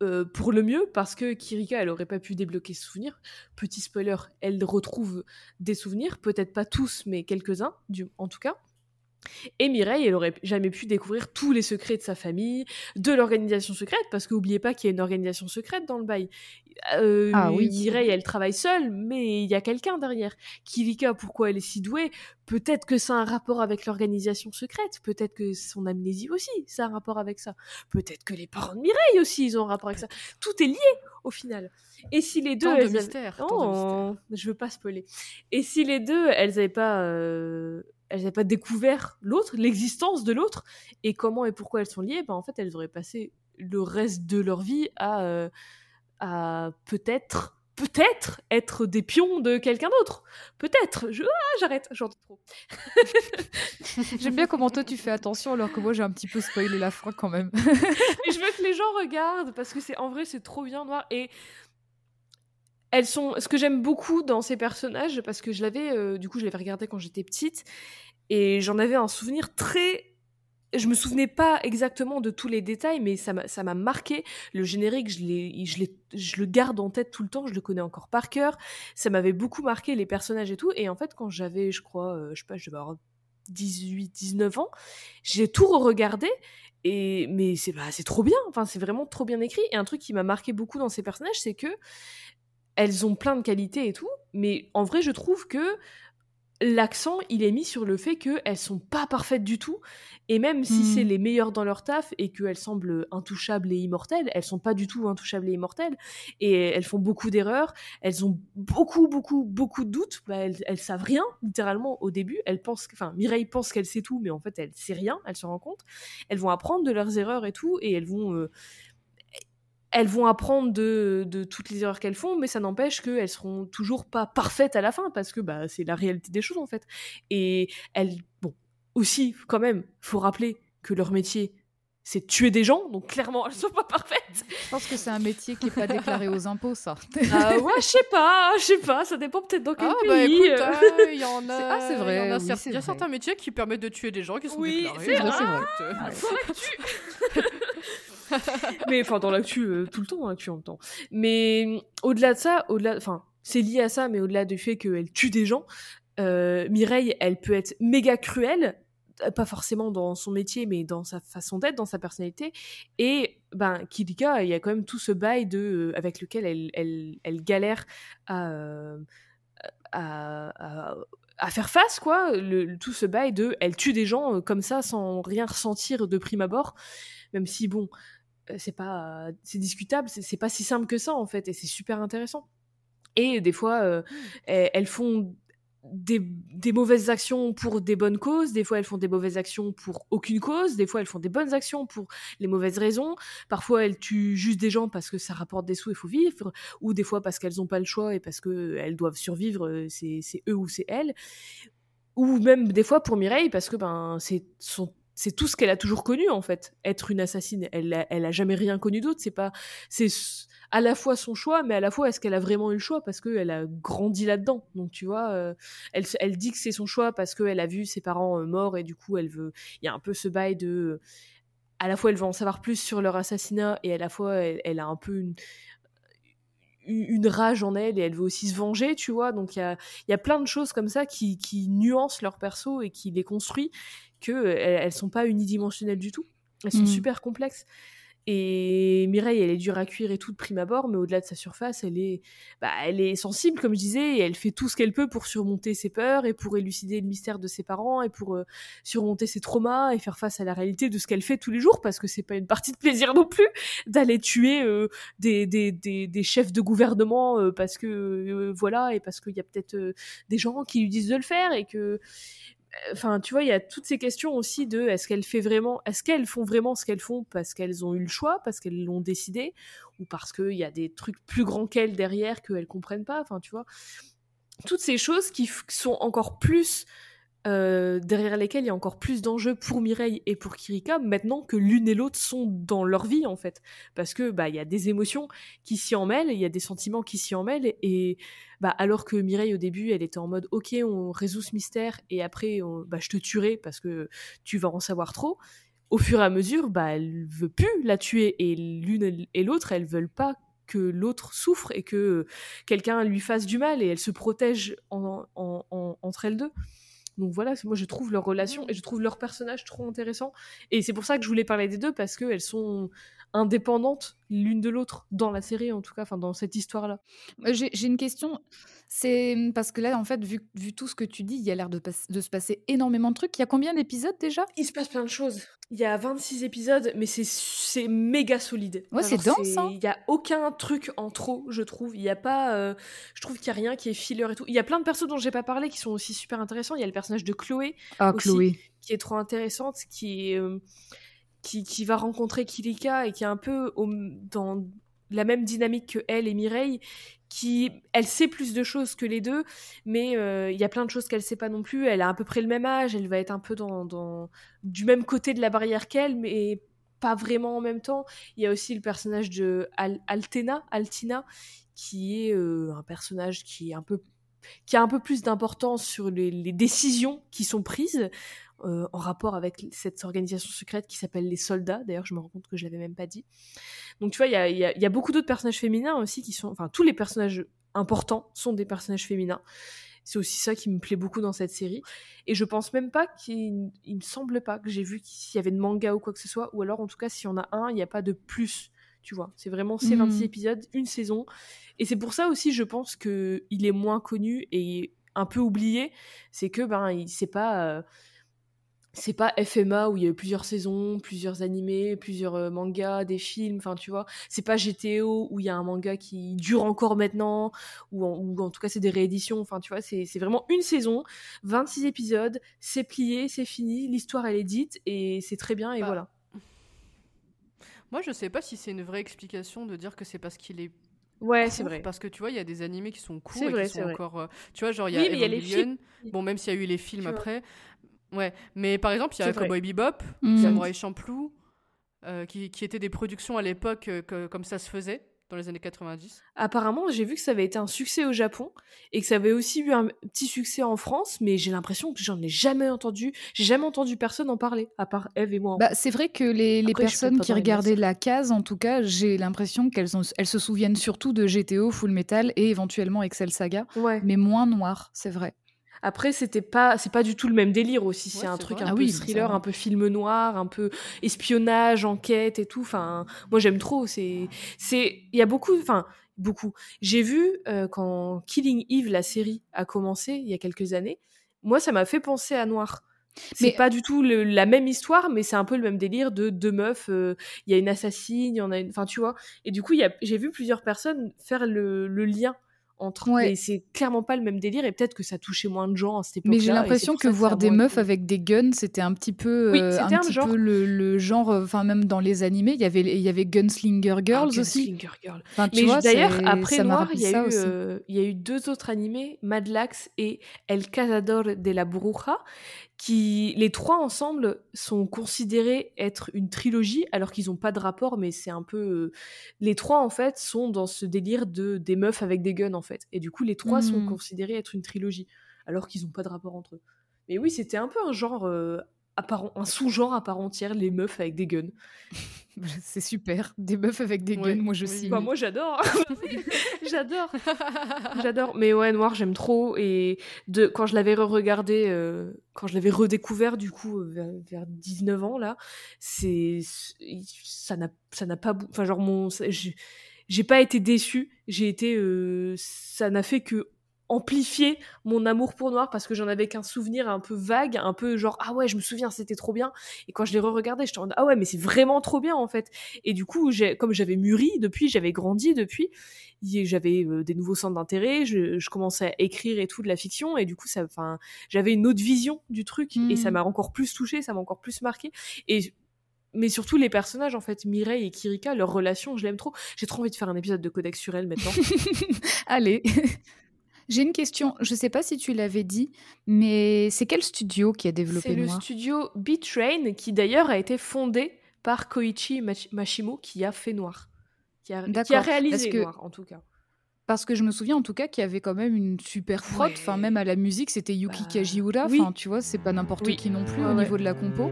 euh, pour le mieux parce que Kirika, elle aurait pas pu débloquer ses souvenirs. Petit spoiler, elle retrouve des souvenirs, peut-être pas tous, mais quelques-uns, en tout cas. Et Mireille, elle aurait jamais pu découvrir tous les secrets de sa famille, de l'organisation secrète, parce qu'oubliez pas qu'il y a une organisation secrète dans le bail. Euh, Ah oui. Mireille, elle travaille seule, mais il y a quelqu'un derrière. Kirika, pourquoi elle est si douée? Peut-être que ça a un rapport avec l'organisation secrète, peut-être que son amnésie aussi, ça a un rapport avec ça. Peut-être que les parents de Mireille aussi, ils ont un rapport avec ça. Tout est lié au final. Et si les deux... Tant de elles avaient- mystère. tant de mystère. Oh, je veux pas spoiler. Et si les deux, elles avaient pas, euh, elles avaient pas découvert l'autre, l'existence de l'autre, et comment et pourquoi elles sont liées, ben en fait, elles auraient passé le reste de leur vie à, euh, à peut-être, peut-être être des pions de quelqu'un d'autre. Peut-être. Je, ah, j'arrête. J'en dis trop. J'aime bien comment toi tu fais attention alors que moi j'ai un petit peu spoilé la fin quand même. Mais je veux que les gens regardent parce que c'est en vrai c'est trop bien noir et elles sont ce que j'aime beaucoup dans ces personnages parce que je l'avais euh, du coup je l'avais regardé quand j'étais petite et j'en avais un souvenir très je me souvenais pas exactement de tous les détails, mais ça m'a marqué. Le générique, je, le garde en tête tout le temps, je le connais encore par cœur. Ça m'avait beaucoup marqué, les personnages et tout. Et en fait, quand j'avais, je crois, euh, je sais pas, je devais avoir 18, 19 ans, j'ai tout re-regardé. Et, mais c'est bah, trop bien, enfin, c'est vraiment trop bien écrit. Et un truc qui m'a marqué beaucoup dans ces personnages, c'est que elles ont plein de qualités et tout, mais en vrai, je trouve que l'accent, il est mis sur le fait qu'elles sont pas parfaites du tout. Et même si Hmm. c'est les meilleures dans leur taf et qu'elles semblent intouchables et immortelles, elles sont pas du tout intouchables et immortelles. Et elles font beaucoup d'erreurs. Elles ont beaucoup, beaucoup, beaucoup de doutes. Bah, elles, elles savent rien, littéralement, au début. Elles pensent, enfin, Mireille pense qu'elle sait tout, mais en fait, elle sait rien. Elle se rend compte. Elles vont apprendre de leurs erreurs et tout. Et elles vont, euh, elles vont apprendre de, de toutes les erreurs qu'elles font, mais ça n'empêche qu'elles seront toujours pas parfaites à la fin, parce que bah, c'est la réalité des choses en fait. Et elles, bon, aussi, quand même, faut rappeler que leur métier, c'est tuer des gens, donc clairement elles sont pas parfaites. Je pense que c'est un métier qui est pas déclaré aux impôts, ça. Ah ouais, je sais pas, je sais pas, ça dépend peut-être dans quel Ah pays. bah écoute, euh. hein, il y en a. C'est- ah, c'est vrai, Il y, en a oui, cer- c'est il y a vrai. certains métiers qui permettent de tuer des gens qui sont Oui, déclarés. c'est donc, vrai. écoute, euh, mais enfin dans l'actu euh, tout le temps, dans l'actu en même temps. Mais euh, au-delà de ça, au-delà, enfin c'est lié à ça, mais au-delà du fait qu'elle tue des gens, euh, Mireille, elle peut être méga cruelle, euh, pas forcément dans son métier, mais dans sa façon d'être, dans sa personnalité. Et ben il y a quand même tout ce bail de avec lequel elle, elle, elle galère à, à, à faire face quoi le, tout ce bail de elle tue des gens comme ça sans rien ressentir de prime abord même si bon c'est pas c'est discutable c'est pas si simple que ça en fait et c'est super intéressant. Et des fois euh, elles, elles font des, des mauvaises actions pour des bonnes causes, des fois elles font des mauvaises actions pour aucune cause, des fois elles font des bonnes actions pour les mauvaises raisons, parfois elles tuent juste des gens parce que ça rapporte des sous et faut vivre, ou des fois parce qu'elles n'ont pas le choix et parce qu'elles doivent survivre, euh, c'est c'est eux ou c'est elles, ou même des fois pour Mireille parce que ben c'est son c'est tout ce qu'elle a toujours connu en fait. Être une assassine elle a, elle a jamais rien connu d'autre c'est pas c'est à la fois son choix mais à la fois est-ce qu'elle a vraiment eu le choix? Parce qu'elle a grandi là-dedans. Donc tu vois euh, elle, elle dit que c'est son choix parce qu'elle a vu ses parents euh, morts et du coup elle veut il y a un peu ce bail de à la fois elle veut en savoir plus sur leur assassinat et à la fois elle, a un peu une une rage en elle et elle veut aussi se venger, tu vois? Donc il y a, y a plein de choses comme ça qui, qui nuancent leur perso et qui les construit que elles, elles sont pas unidimensionnelles du tout. Elles sont Mm. super complexes. Et Mireille, elle est dure à cuire et tout de prime abord, mais au-delà de sa surface, elle est, bah, elle est sensible, comme je disais, et elle fait tout ce qu'elle peut pour surmonter ses peurs et pour élucider le mystère de ses parents et pour euh, surmonter ses traumas et faire face à la réalité de ce qu'elle fait tous les jours, parce que c'est pas une partie de plaisir non plus d'aller tuer euh, des, des, des, des chefs de gouvernement euh, parce que voilà et parce qu'il y a peut-être des gens qui lui disent de le faire et que enfin tu vois il y a toutes ces questions aussi de est-ce qu'elles fait vraiment est-ce font vraiment ce qu'elles font parce qu'elles ont eu le choix parce qu'elles l'ont décidé ou parce qu'il y a des trucs plus grands qu'elles derrière qu'elles comprennent pas enfin tu vois. Toutes ces choses qui sont encore plus euh, derrière lesquelles il y a encore plus d'enjeux pour Mireille et pour Kirika maintenant que l'une et l'autre sont dans leur vie en fait. Parce que bah il y a des émotions qui s'y emmêlent il y a des sentiments qui s'y emmêlent et bah alors que Mireille au début elle était en mode ok on résout ce mystère et après on- bah je te tuerai parce que tu vas en savoir trop au fur et à mesure bah elle veut plus la tuer et l'une et l'autre elles veulent pas que l'autre souffre et que quelqu'un lui fasse du mal et elles se protègent en- en- en- entre elles deux donc voilà, moi je trouve leur relation et je trouve leur personnage trop intéressant. Et c'est pour ça que je voulais parler des deux parce qu'elles sont indépendantes l'une de l'autre dans la série en tout cas, enfin dans cette histoire-là. J'ai une question. C'est parce que là, en fait, vu, vu tout ce que tu dis, il y a l'air de, de se passer énormément de trucs. Il y a combien d'épisodes déjà? Il se passe plein de choses. Il y a 26 épisodes, mais c'est c'est méga solide. Ouais, c'est dense, hein. Il y a aucun truc en trop, je trouve. Il y a pas, euh, je trouve qu'il y a rien qui est filler et tout. Il y a plein de persos dont j'ai pas parlé qui sont aussi super intéressants. Il y a le personnage de Chloé Ah, aussi. Chloé. qui est trop intéressante, qui est euh, qui, qui va rencontrer Kilika et qui est un peu au- dans la même dynamique que elle et Mireille, elle sait plus de choses que les deux, mais euh, il y a plein de choses qu'elle sait pas non plus. Elle a à peu près le même âge, elle va être un peu dans, du même côté de la barrière qu'elle, mais pas vraiment en même temps. Il y a aussi le personnage de Al- Altena, Altina, qui est euh, un personnage qui a un peu plus d'importance sur les décisions qui sont prises euh, en rapport avec cette organisation secrète qui s'appelle les soldats. D'ailleurs, je me rends compte que je l'avais même pas dit. Donc, tu vois, il y a, il y a- il y a beaucoup d'autres personnages féminins aussi qui sont. Enfin, tous les personnages importants sont des personnages féminins. C'est aussi ça qui me plaît beaucoup dans cette série. Et je pense même pas qu'il il me semble pas que j'ai vu qu'il y avait de manga ou quoi que ce soit. Ou alors, en tout cas, s'il y en a un, il n'y a pas de plus. Tu vois, c'est vraiment ces Mhm. 26 épisodes, une saison. Et c'est pour ça aussi, je pense que il est moins connu et un peu oublié. C'est que ben, il c'est pas. euh, c'est pas FMA où il y a eu plusieurs saisons, plusieurs animés, plusieurs euh, mangas, des films, enfin tu vois. C'est pas GTO où il y a un manga qui dure encore maintenant, ou en, ou en tout cas c'est des rééditions, enfin tu vois, c'est vraiment une saison, 26 épisodes, c'est plié, c'est fini, l'histoire elle est dite et c'est très bien et Bah, voilà. Moi, je sais pas si c'est une vraie explication de dire que c'est parce qu'il est Ouais, c'est vrai. Parce que tu vois, il y a des animés qui sont courts et vrai, qui sont encore. euh, tu vois, genre, il y a Oui, y a les Evangelion. Bon, même s'il y a eu les films Tu après. Ouais, mais par exemple, il y a. Cowboy Bebop, Mm. Samurai Champloo. euh, qui, qui étaient des productions à l'époque euh, comme ça se faisait dans les années 90. Apparemment, j'ai vu que ça avait été un succès au Japon et que ça avait aussi eu un petit succès en France, mais j'ai l'impression que j'en ai jamais entendu. J'ai jamais entendu personne en parler, à part Eve et moi. Bah, c'est vrai que les, les Après, personnes qui regardaient la case, en tout cas, j'ai l'impression qu'elles ont- elles se souviennent surtout de GTO, Full Metal et éventuellement Excel Saga, ouais. mais moins noir, c'est vrai. Après, c'était pas, c'est pas du tout le même délire aussi. Ouais, c'est un truc vrai. un Ah peu oui, thriller, un peu film noir, un peu espionnage, enquête et tout. Enfin, moi j'aime trop. C'est, c'est, il y a beaucoup, enfin beaucoup. J'ai vu euh, quand Killing Eve, la série, a commencé il y a quelques années. Moi, ça m'a fait penser à Noir. C'est Mais- pas du tout le- la même histoire, mais c'est un peu le même délire de deux meufs. euh, Il y a une assassine, il y en a une. Enfin, tu vois. Et du coup, il y a- j'ai vu plusieurs personnes faire le, le lien entre. Ouais. C'est clairement pas le même délire, et peut-être que ça touchait moins de gens à cette époque-là. Mais j'ai l'impression que voir des meufs avec des guns, c'était un petit peu, Oui, euh, un un petit genre. peu le, le genre, euh, enfin même dans les animés, il y avait, il y avait Gunslinger Girls Ah, aussi. Gunslinger Girl. Enfin, tu Mais d'ailleurs, après Noir, il y, a eu, aussi. euh, il y a eu deux autres animés, Madlax et El Cazador de la Bruja, qui, les trois ensemble, sont considérés être une trilogie, alors qu'ils n'ont pas de rapport, mais c'est un peu... euh, Les trois, en fait, sont dans ce délire de des meufs avec des guns, en fait. Et du coup, les trois sont Hmm. considérés être une trilogie, alors qu'ils n'ont pas de rapport entre eux. Mais oui, c'était un peu un genre... euh, part- un sous-genre à part entière, les meufs avec des guns. C'est super, des meufs avec des guns, Ouais, moi je oui, signe. Bah, moi j'adore. j'adore. J'adore. Mais ouais, Noir, j'aime trop. Et de, quand je l'avais re-regardé, euh, quand je l'avais redécouvert, du coup, euh, vers, vers 19 ans, là, c'est. Ça n'a ça n'a pas. Enfin, genre, mon. j'ai pas été déçue. J'ai été. euh, ça n'a fait que amplifier mon amour pour Noir parce que j'en avais qu'un souvenir un peu vague, un peu genre ah ouais je me souviens c'était trop bien et quand je l'ai re-regardé j'étais en ah ouais mais c'est vraiment trop bien en fait et du coup comme j'avais mûri depuis j'avais grandi depuis j'avais euh, des nouveaux centres d'intérêt, je, je commençais à écrire et tout de la fiction, et du coup, ça, enfin, j'avais une autre vision du truc, et ça Mhm. m'a encore plus touché, ça m'a encore plus marqué. Et mais surtout les personnages, en fait, Mireille et Kirika, leur relation, je l'aime trop. J'ai trop envie de faire un épisode de Codex sur elle maintenant. Allez. J'ai une question, je sais pas si tu l'avais dit, mais c'est quel studio qui a C'est développé le Noir studio Beatrain, qui d'ailleurs a été fondé par Koichi Mashimo, qui a fait Noir. Qui a, qui a réalisé que- Noir, en tout cas. Parce que je me souviens en tout cas qu'il y avait quand même une super Ouais. enfin même à la musique c'était Yuki Bah, Kajiura, oui. enfin tu vois c'est pas n'importe Oui. qui non plus Ouais, au ouais. niveau de la compo.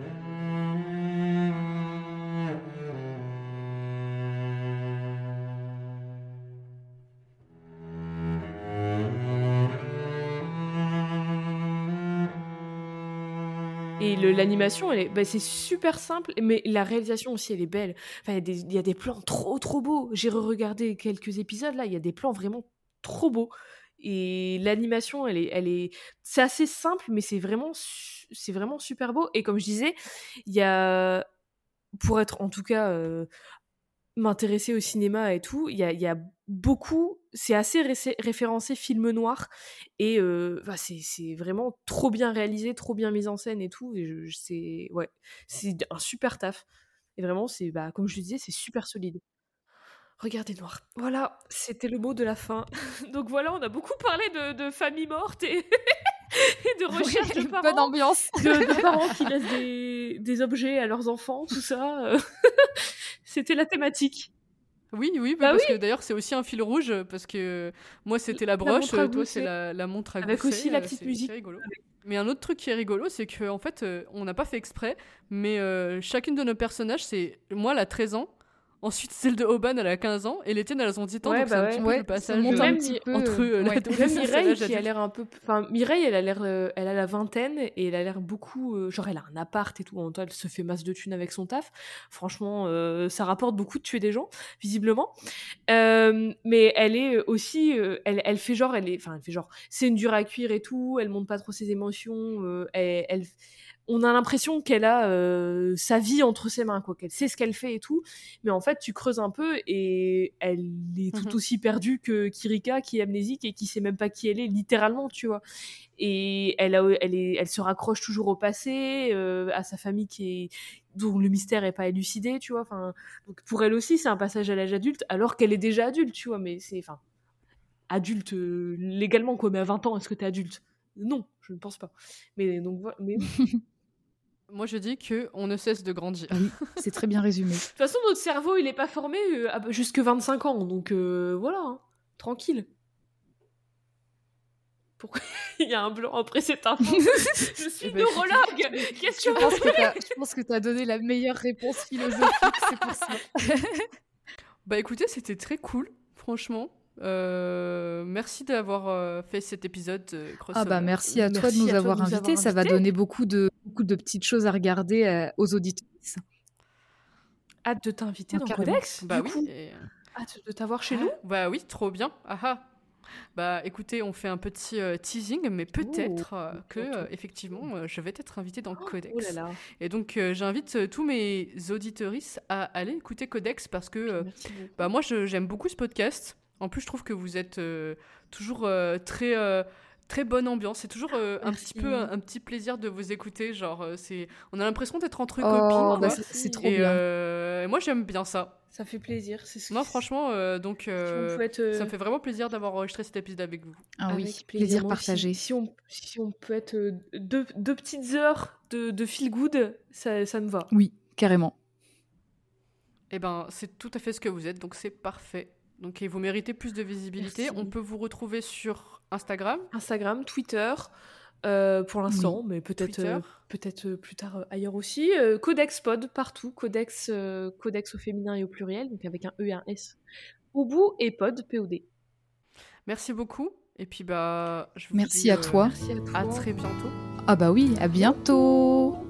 L'animation, bah, c'est super simple, mais la réalisation aussi, elle est belle. Enfin, il y a des- plans trop, trop beaux. J'ai re-regardé quelques épisodes, là, il y a des plans vraiment trop beaux. Et l'animation, elle est, elle est, c'est assez simple, mais c'est vraiment, c'est vraiment super beau. Et comme je disais, il y a, pour être en tout cas euh, m'intéresser au cinéma et tout, il y a beaucoup, c'est assez ré- référencé film noir et euh, bah, c'est vraiment trop bien réalisé, trop bien mis en scène et tout. Et je, je- c'est ouais, c'est un super taf. Et vraiment, c'est bah, comme je le disais, c'est super solide. Regardez noir. Voilà, c'était le mot de la fin. Donc voilà, on a beaucoup parlé de, de famille morte et, et de recherche de Bonne parents ambiance. de, de parents qui laissent des, des objets à leurs enfants, tout ça. euh, C'était la thématique. Oui, oui, Bah parce que d'ailleurs c'est aussi un fil rouge, parce que moi c'était la broche, euh, toi c'est la, la montre à Avec gousset, aussi la euh, petite musique. rigolo. Mais un autre truc qui est rigolo, c'est que en fait, euh, on n'a pas fait exprès, mais euh, chacune de nos personnages, c'est moi elle a 13 ans, ensuite celle de Oban elle a 15 ans, et les tiennes elles ont 10 ans, Ouais, donc c'est bah un ouais. petit peu Ouais, le passage monte euh, un même petit peu. entre euh, ouais. Même l'adolescence et Mireille qui a l'air un peu. Enfin, Mireille, elle a l'air, euh, elle a la vingtaine et elle a l'air beaucoup. euh, genre, elle a un appart et tout. En même temps, elle se fait masse de thunes avec son taf. Franchement, euh, ça rapporte beaucoup de tuer des gens, visiblement. Euh, mais elle est aussi. euh, elle, elle fait genre, elle est. Enfin, elle fait genre. C'est une dure à cuire et tout. Elle montre pas trop ses émotions. euh, elle, elle- on a l'impression qu'elle a euh, sa vie entre ses mains, quoi, qu'elle sait ce qu'elle fait et tout. Mais en fait, tu creuses un peu et elle est tout Mhm. aussi perdue que Kirika, qui est amnésique et qui sait même pas qui elle est, littéralement, tu vois. Et elle, a, elle, est, elle se raccroche toujours au passé, euh, à sa famille qui est dont le mystère est pas élucidé, tu vois. Enfin, donc pour elle aussi, c'est un passage à l'âge adulte, alors qu'elle est déjà adulte, tu vois. Mais c'est, enfin, adulte euh, légalement quoi. Mais à 20 ans, est-ce que t'es adulte? Non, je ne pense pas. Mais donc voilà. Mais Moi, je dis que on ne cesse de grandir. Oui, c'est très bien résumé. De toute façon, notre cerveau, il est pas formé euh, jusque 25 ans, donc euh, voilà, hein. tranquille. Pourquoi il y a un blanc après cette info Je suis Eh ben, neurologue Qu'est-ce Je que pense que t'as- je pense que tu as donné la meilleure réponse philosophique, c'est pour ça. Bah écoutez, c'était très cool, franchement. Euh, merci d'avoir euh, fait cet épisode euh, Ah bah merci à toi Merci de nous avoir invités, avoir ça va donner beaucoup de, beaucoup de petites choses à regarder euh, aux auditeurs. Hâte de t'inviter Ah, dans. Codex Bah oui. et- Hâte de t'avoir chez nous Bah oui, trop bien. Ah ah. Bah écoutez, on fait un petit euh, teasing, mais peut-être euh, que euh, effectivement, euh, je vais être invitée dans Codex. Oh là là Et donc euh, j'invite euh, tous mes auditeuristes à aller écouter Codex parce que euh, bah moi je- j'aime beaucoup ce podcast. En plus, je trouve que vous êtes euh, toujours euh, très euh, très bonne ambiance. C'est toujours euh, un petit peu un, un petit plaisir de vous écouter. Genre, euh, c'est on a l'impression d'être entre Oh, copines. bah, c'est trop Et bien. euh, moi j'aime bien ça. Ça fait plaisir. C'est ce Non, franchement, euh, donc euh, être, euh, ça me fait vraiment plaisir d'avoir enregistré cet épisode avec vous. Ah oui, avec plaisir partagé. Si on, si on peut être euh, deux, deux petites heures de, de feel good, ça, ça me va. Oui, carrément. Eh ben, c'est tout à fait ce que vous êtes, donc c'est parfait. Donc, et vous méritez plus de visibilité. Merci. On peut vous retrouver sur Instagram, Instagram, Twitter, euh, pour l'instant, mais peut-être euh, peut-être euh, plus tard euh, ailleurs aussi. Euh, Codex Pod partout, Codex, euh, Codex au féminin et au pluriel, donc avec un E et un S au bout et Pod, POD. Merci beaucoup. Et puis, bah, je vous Merci dis, à euh, toi. Merci à toi. À très bientôt. Ah bah oui, à bientôt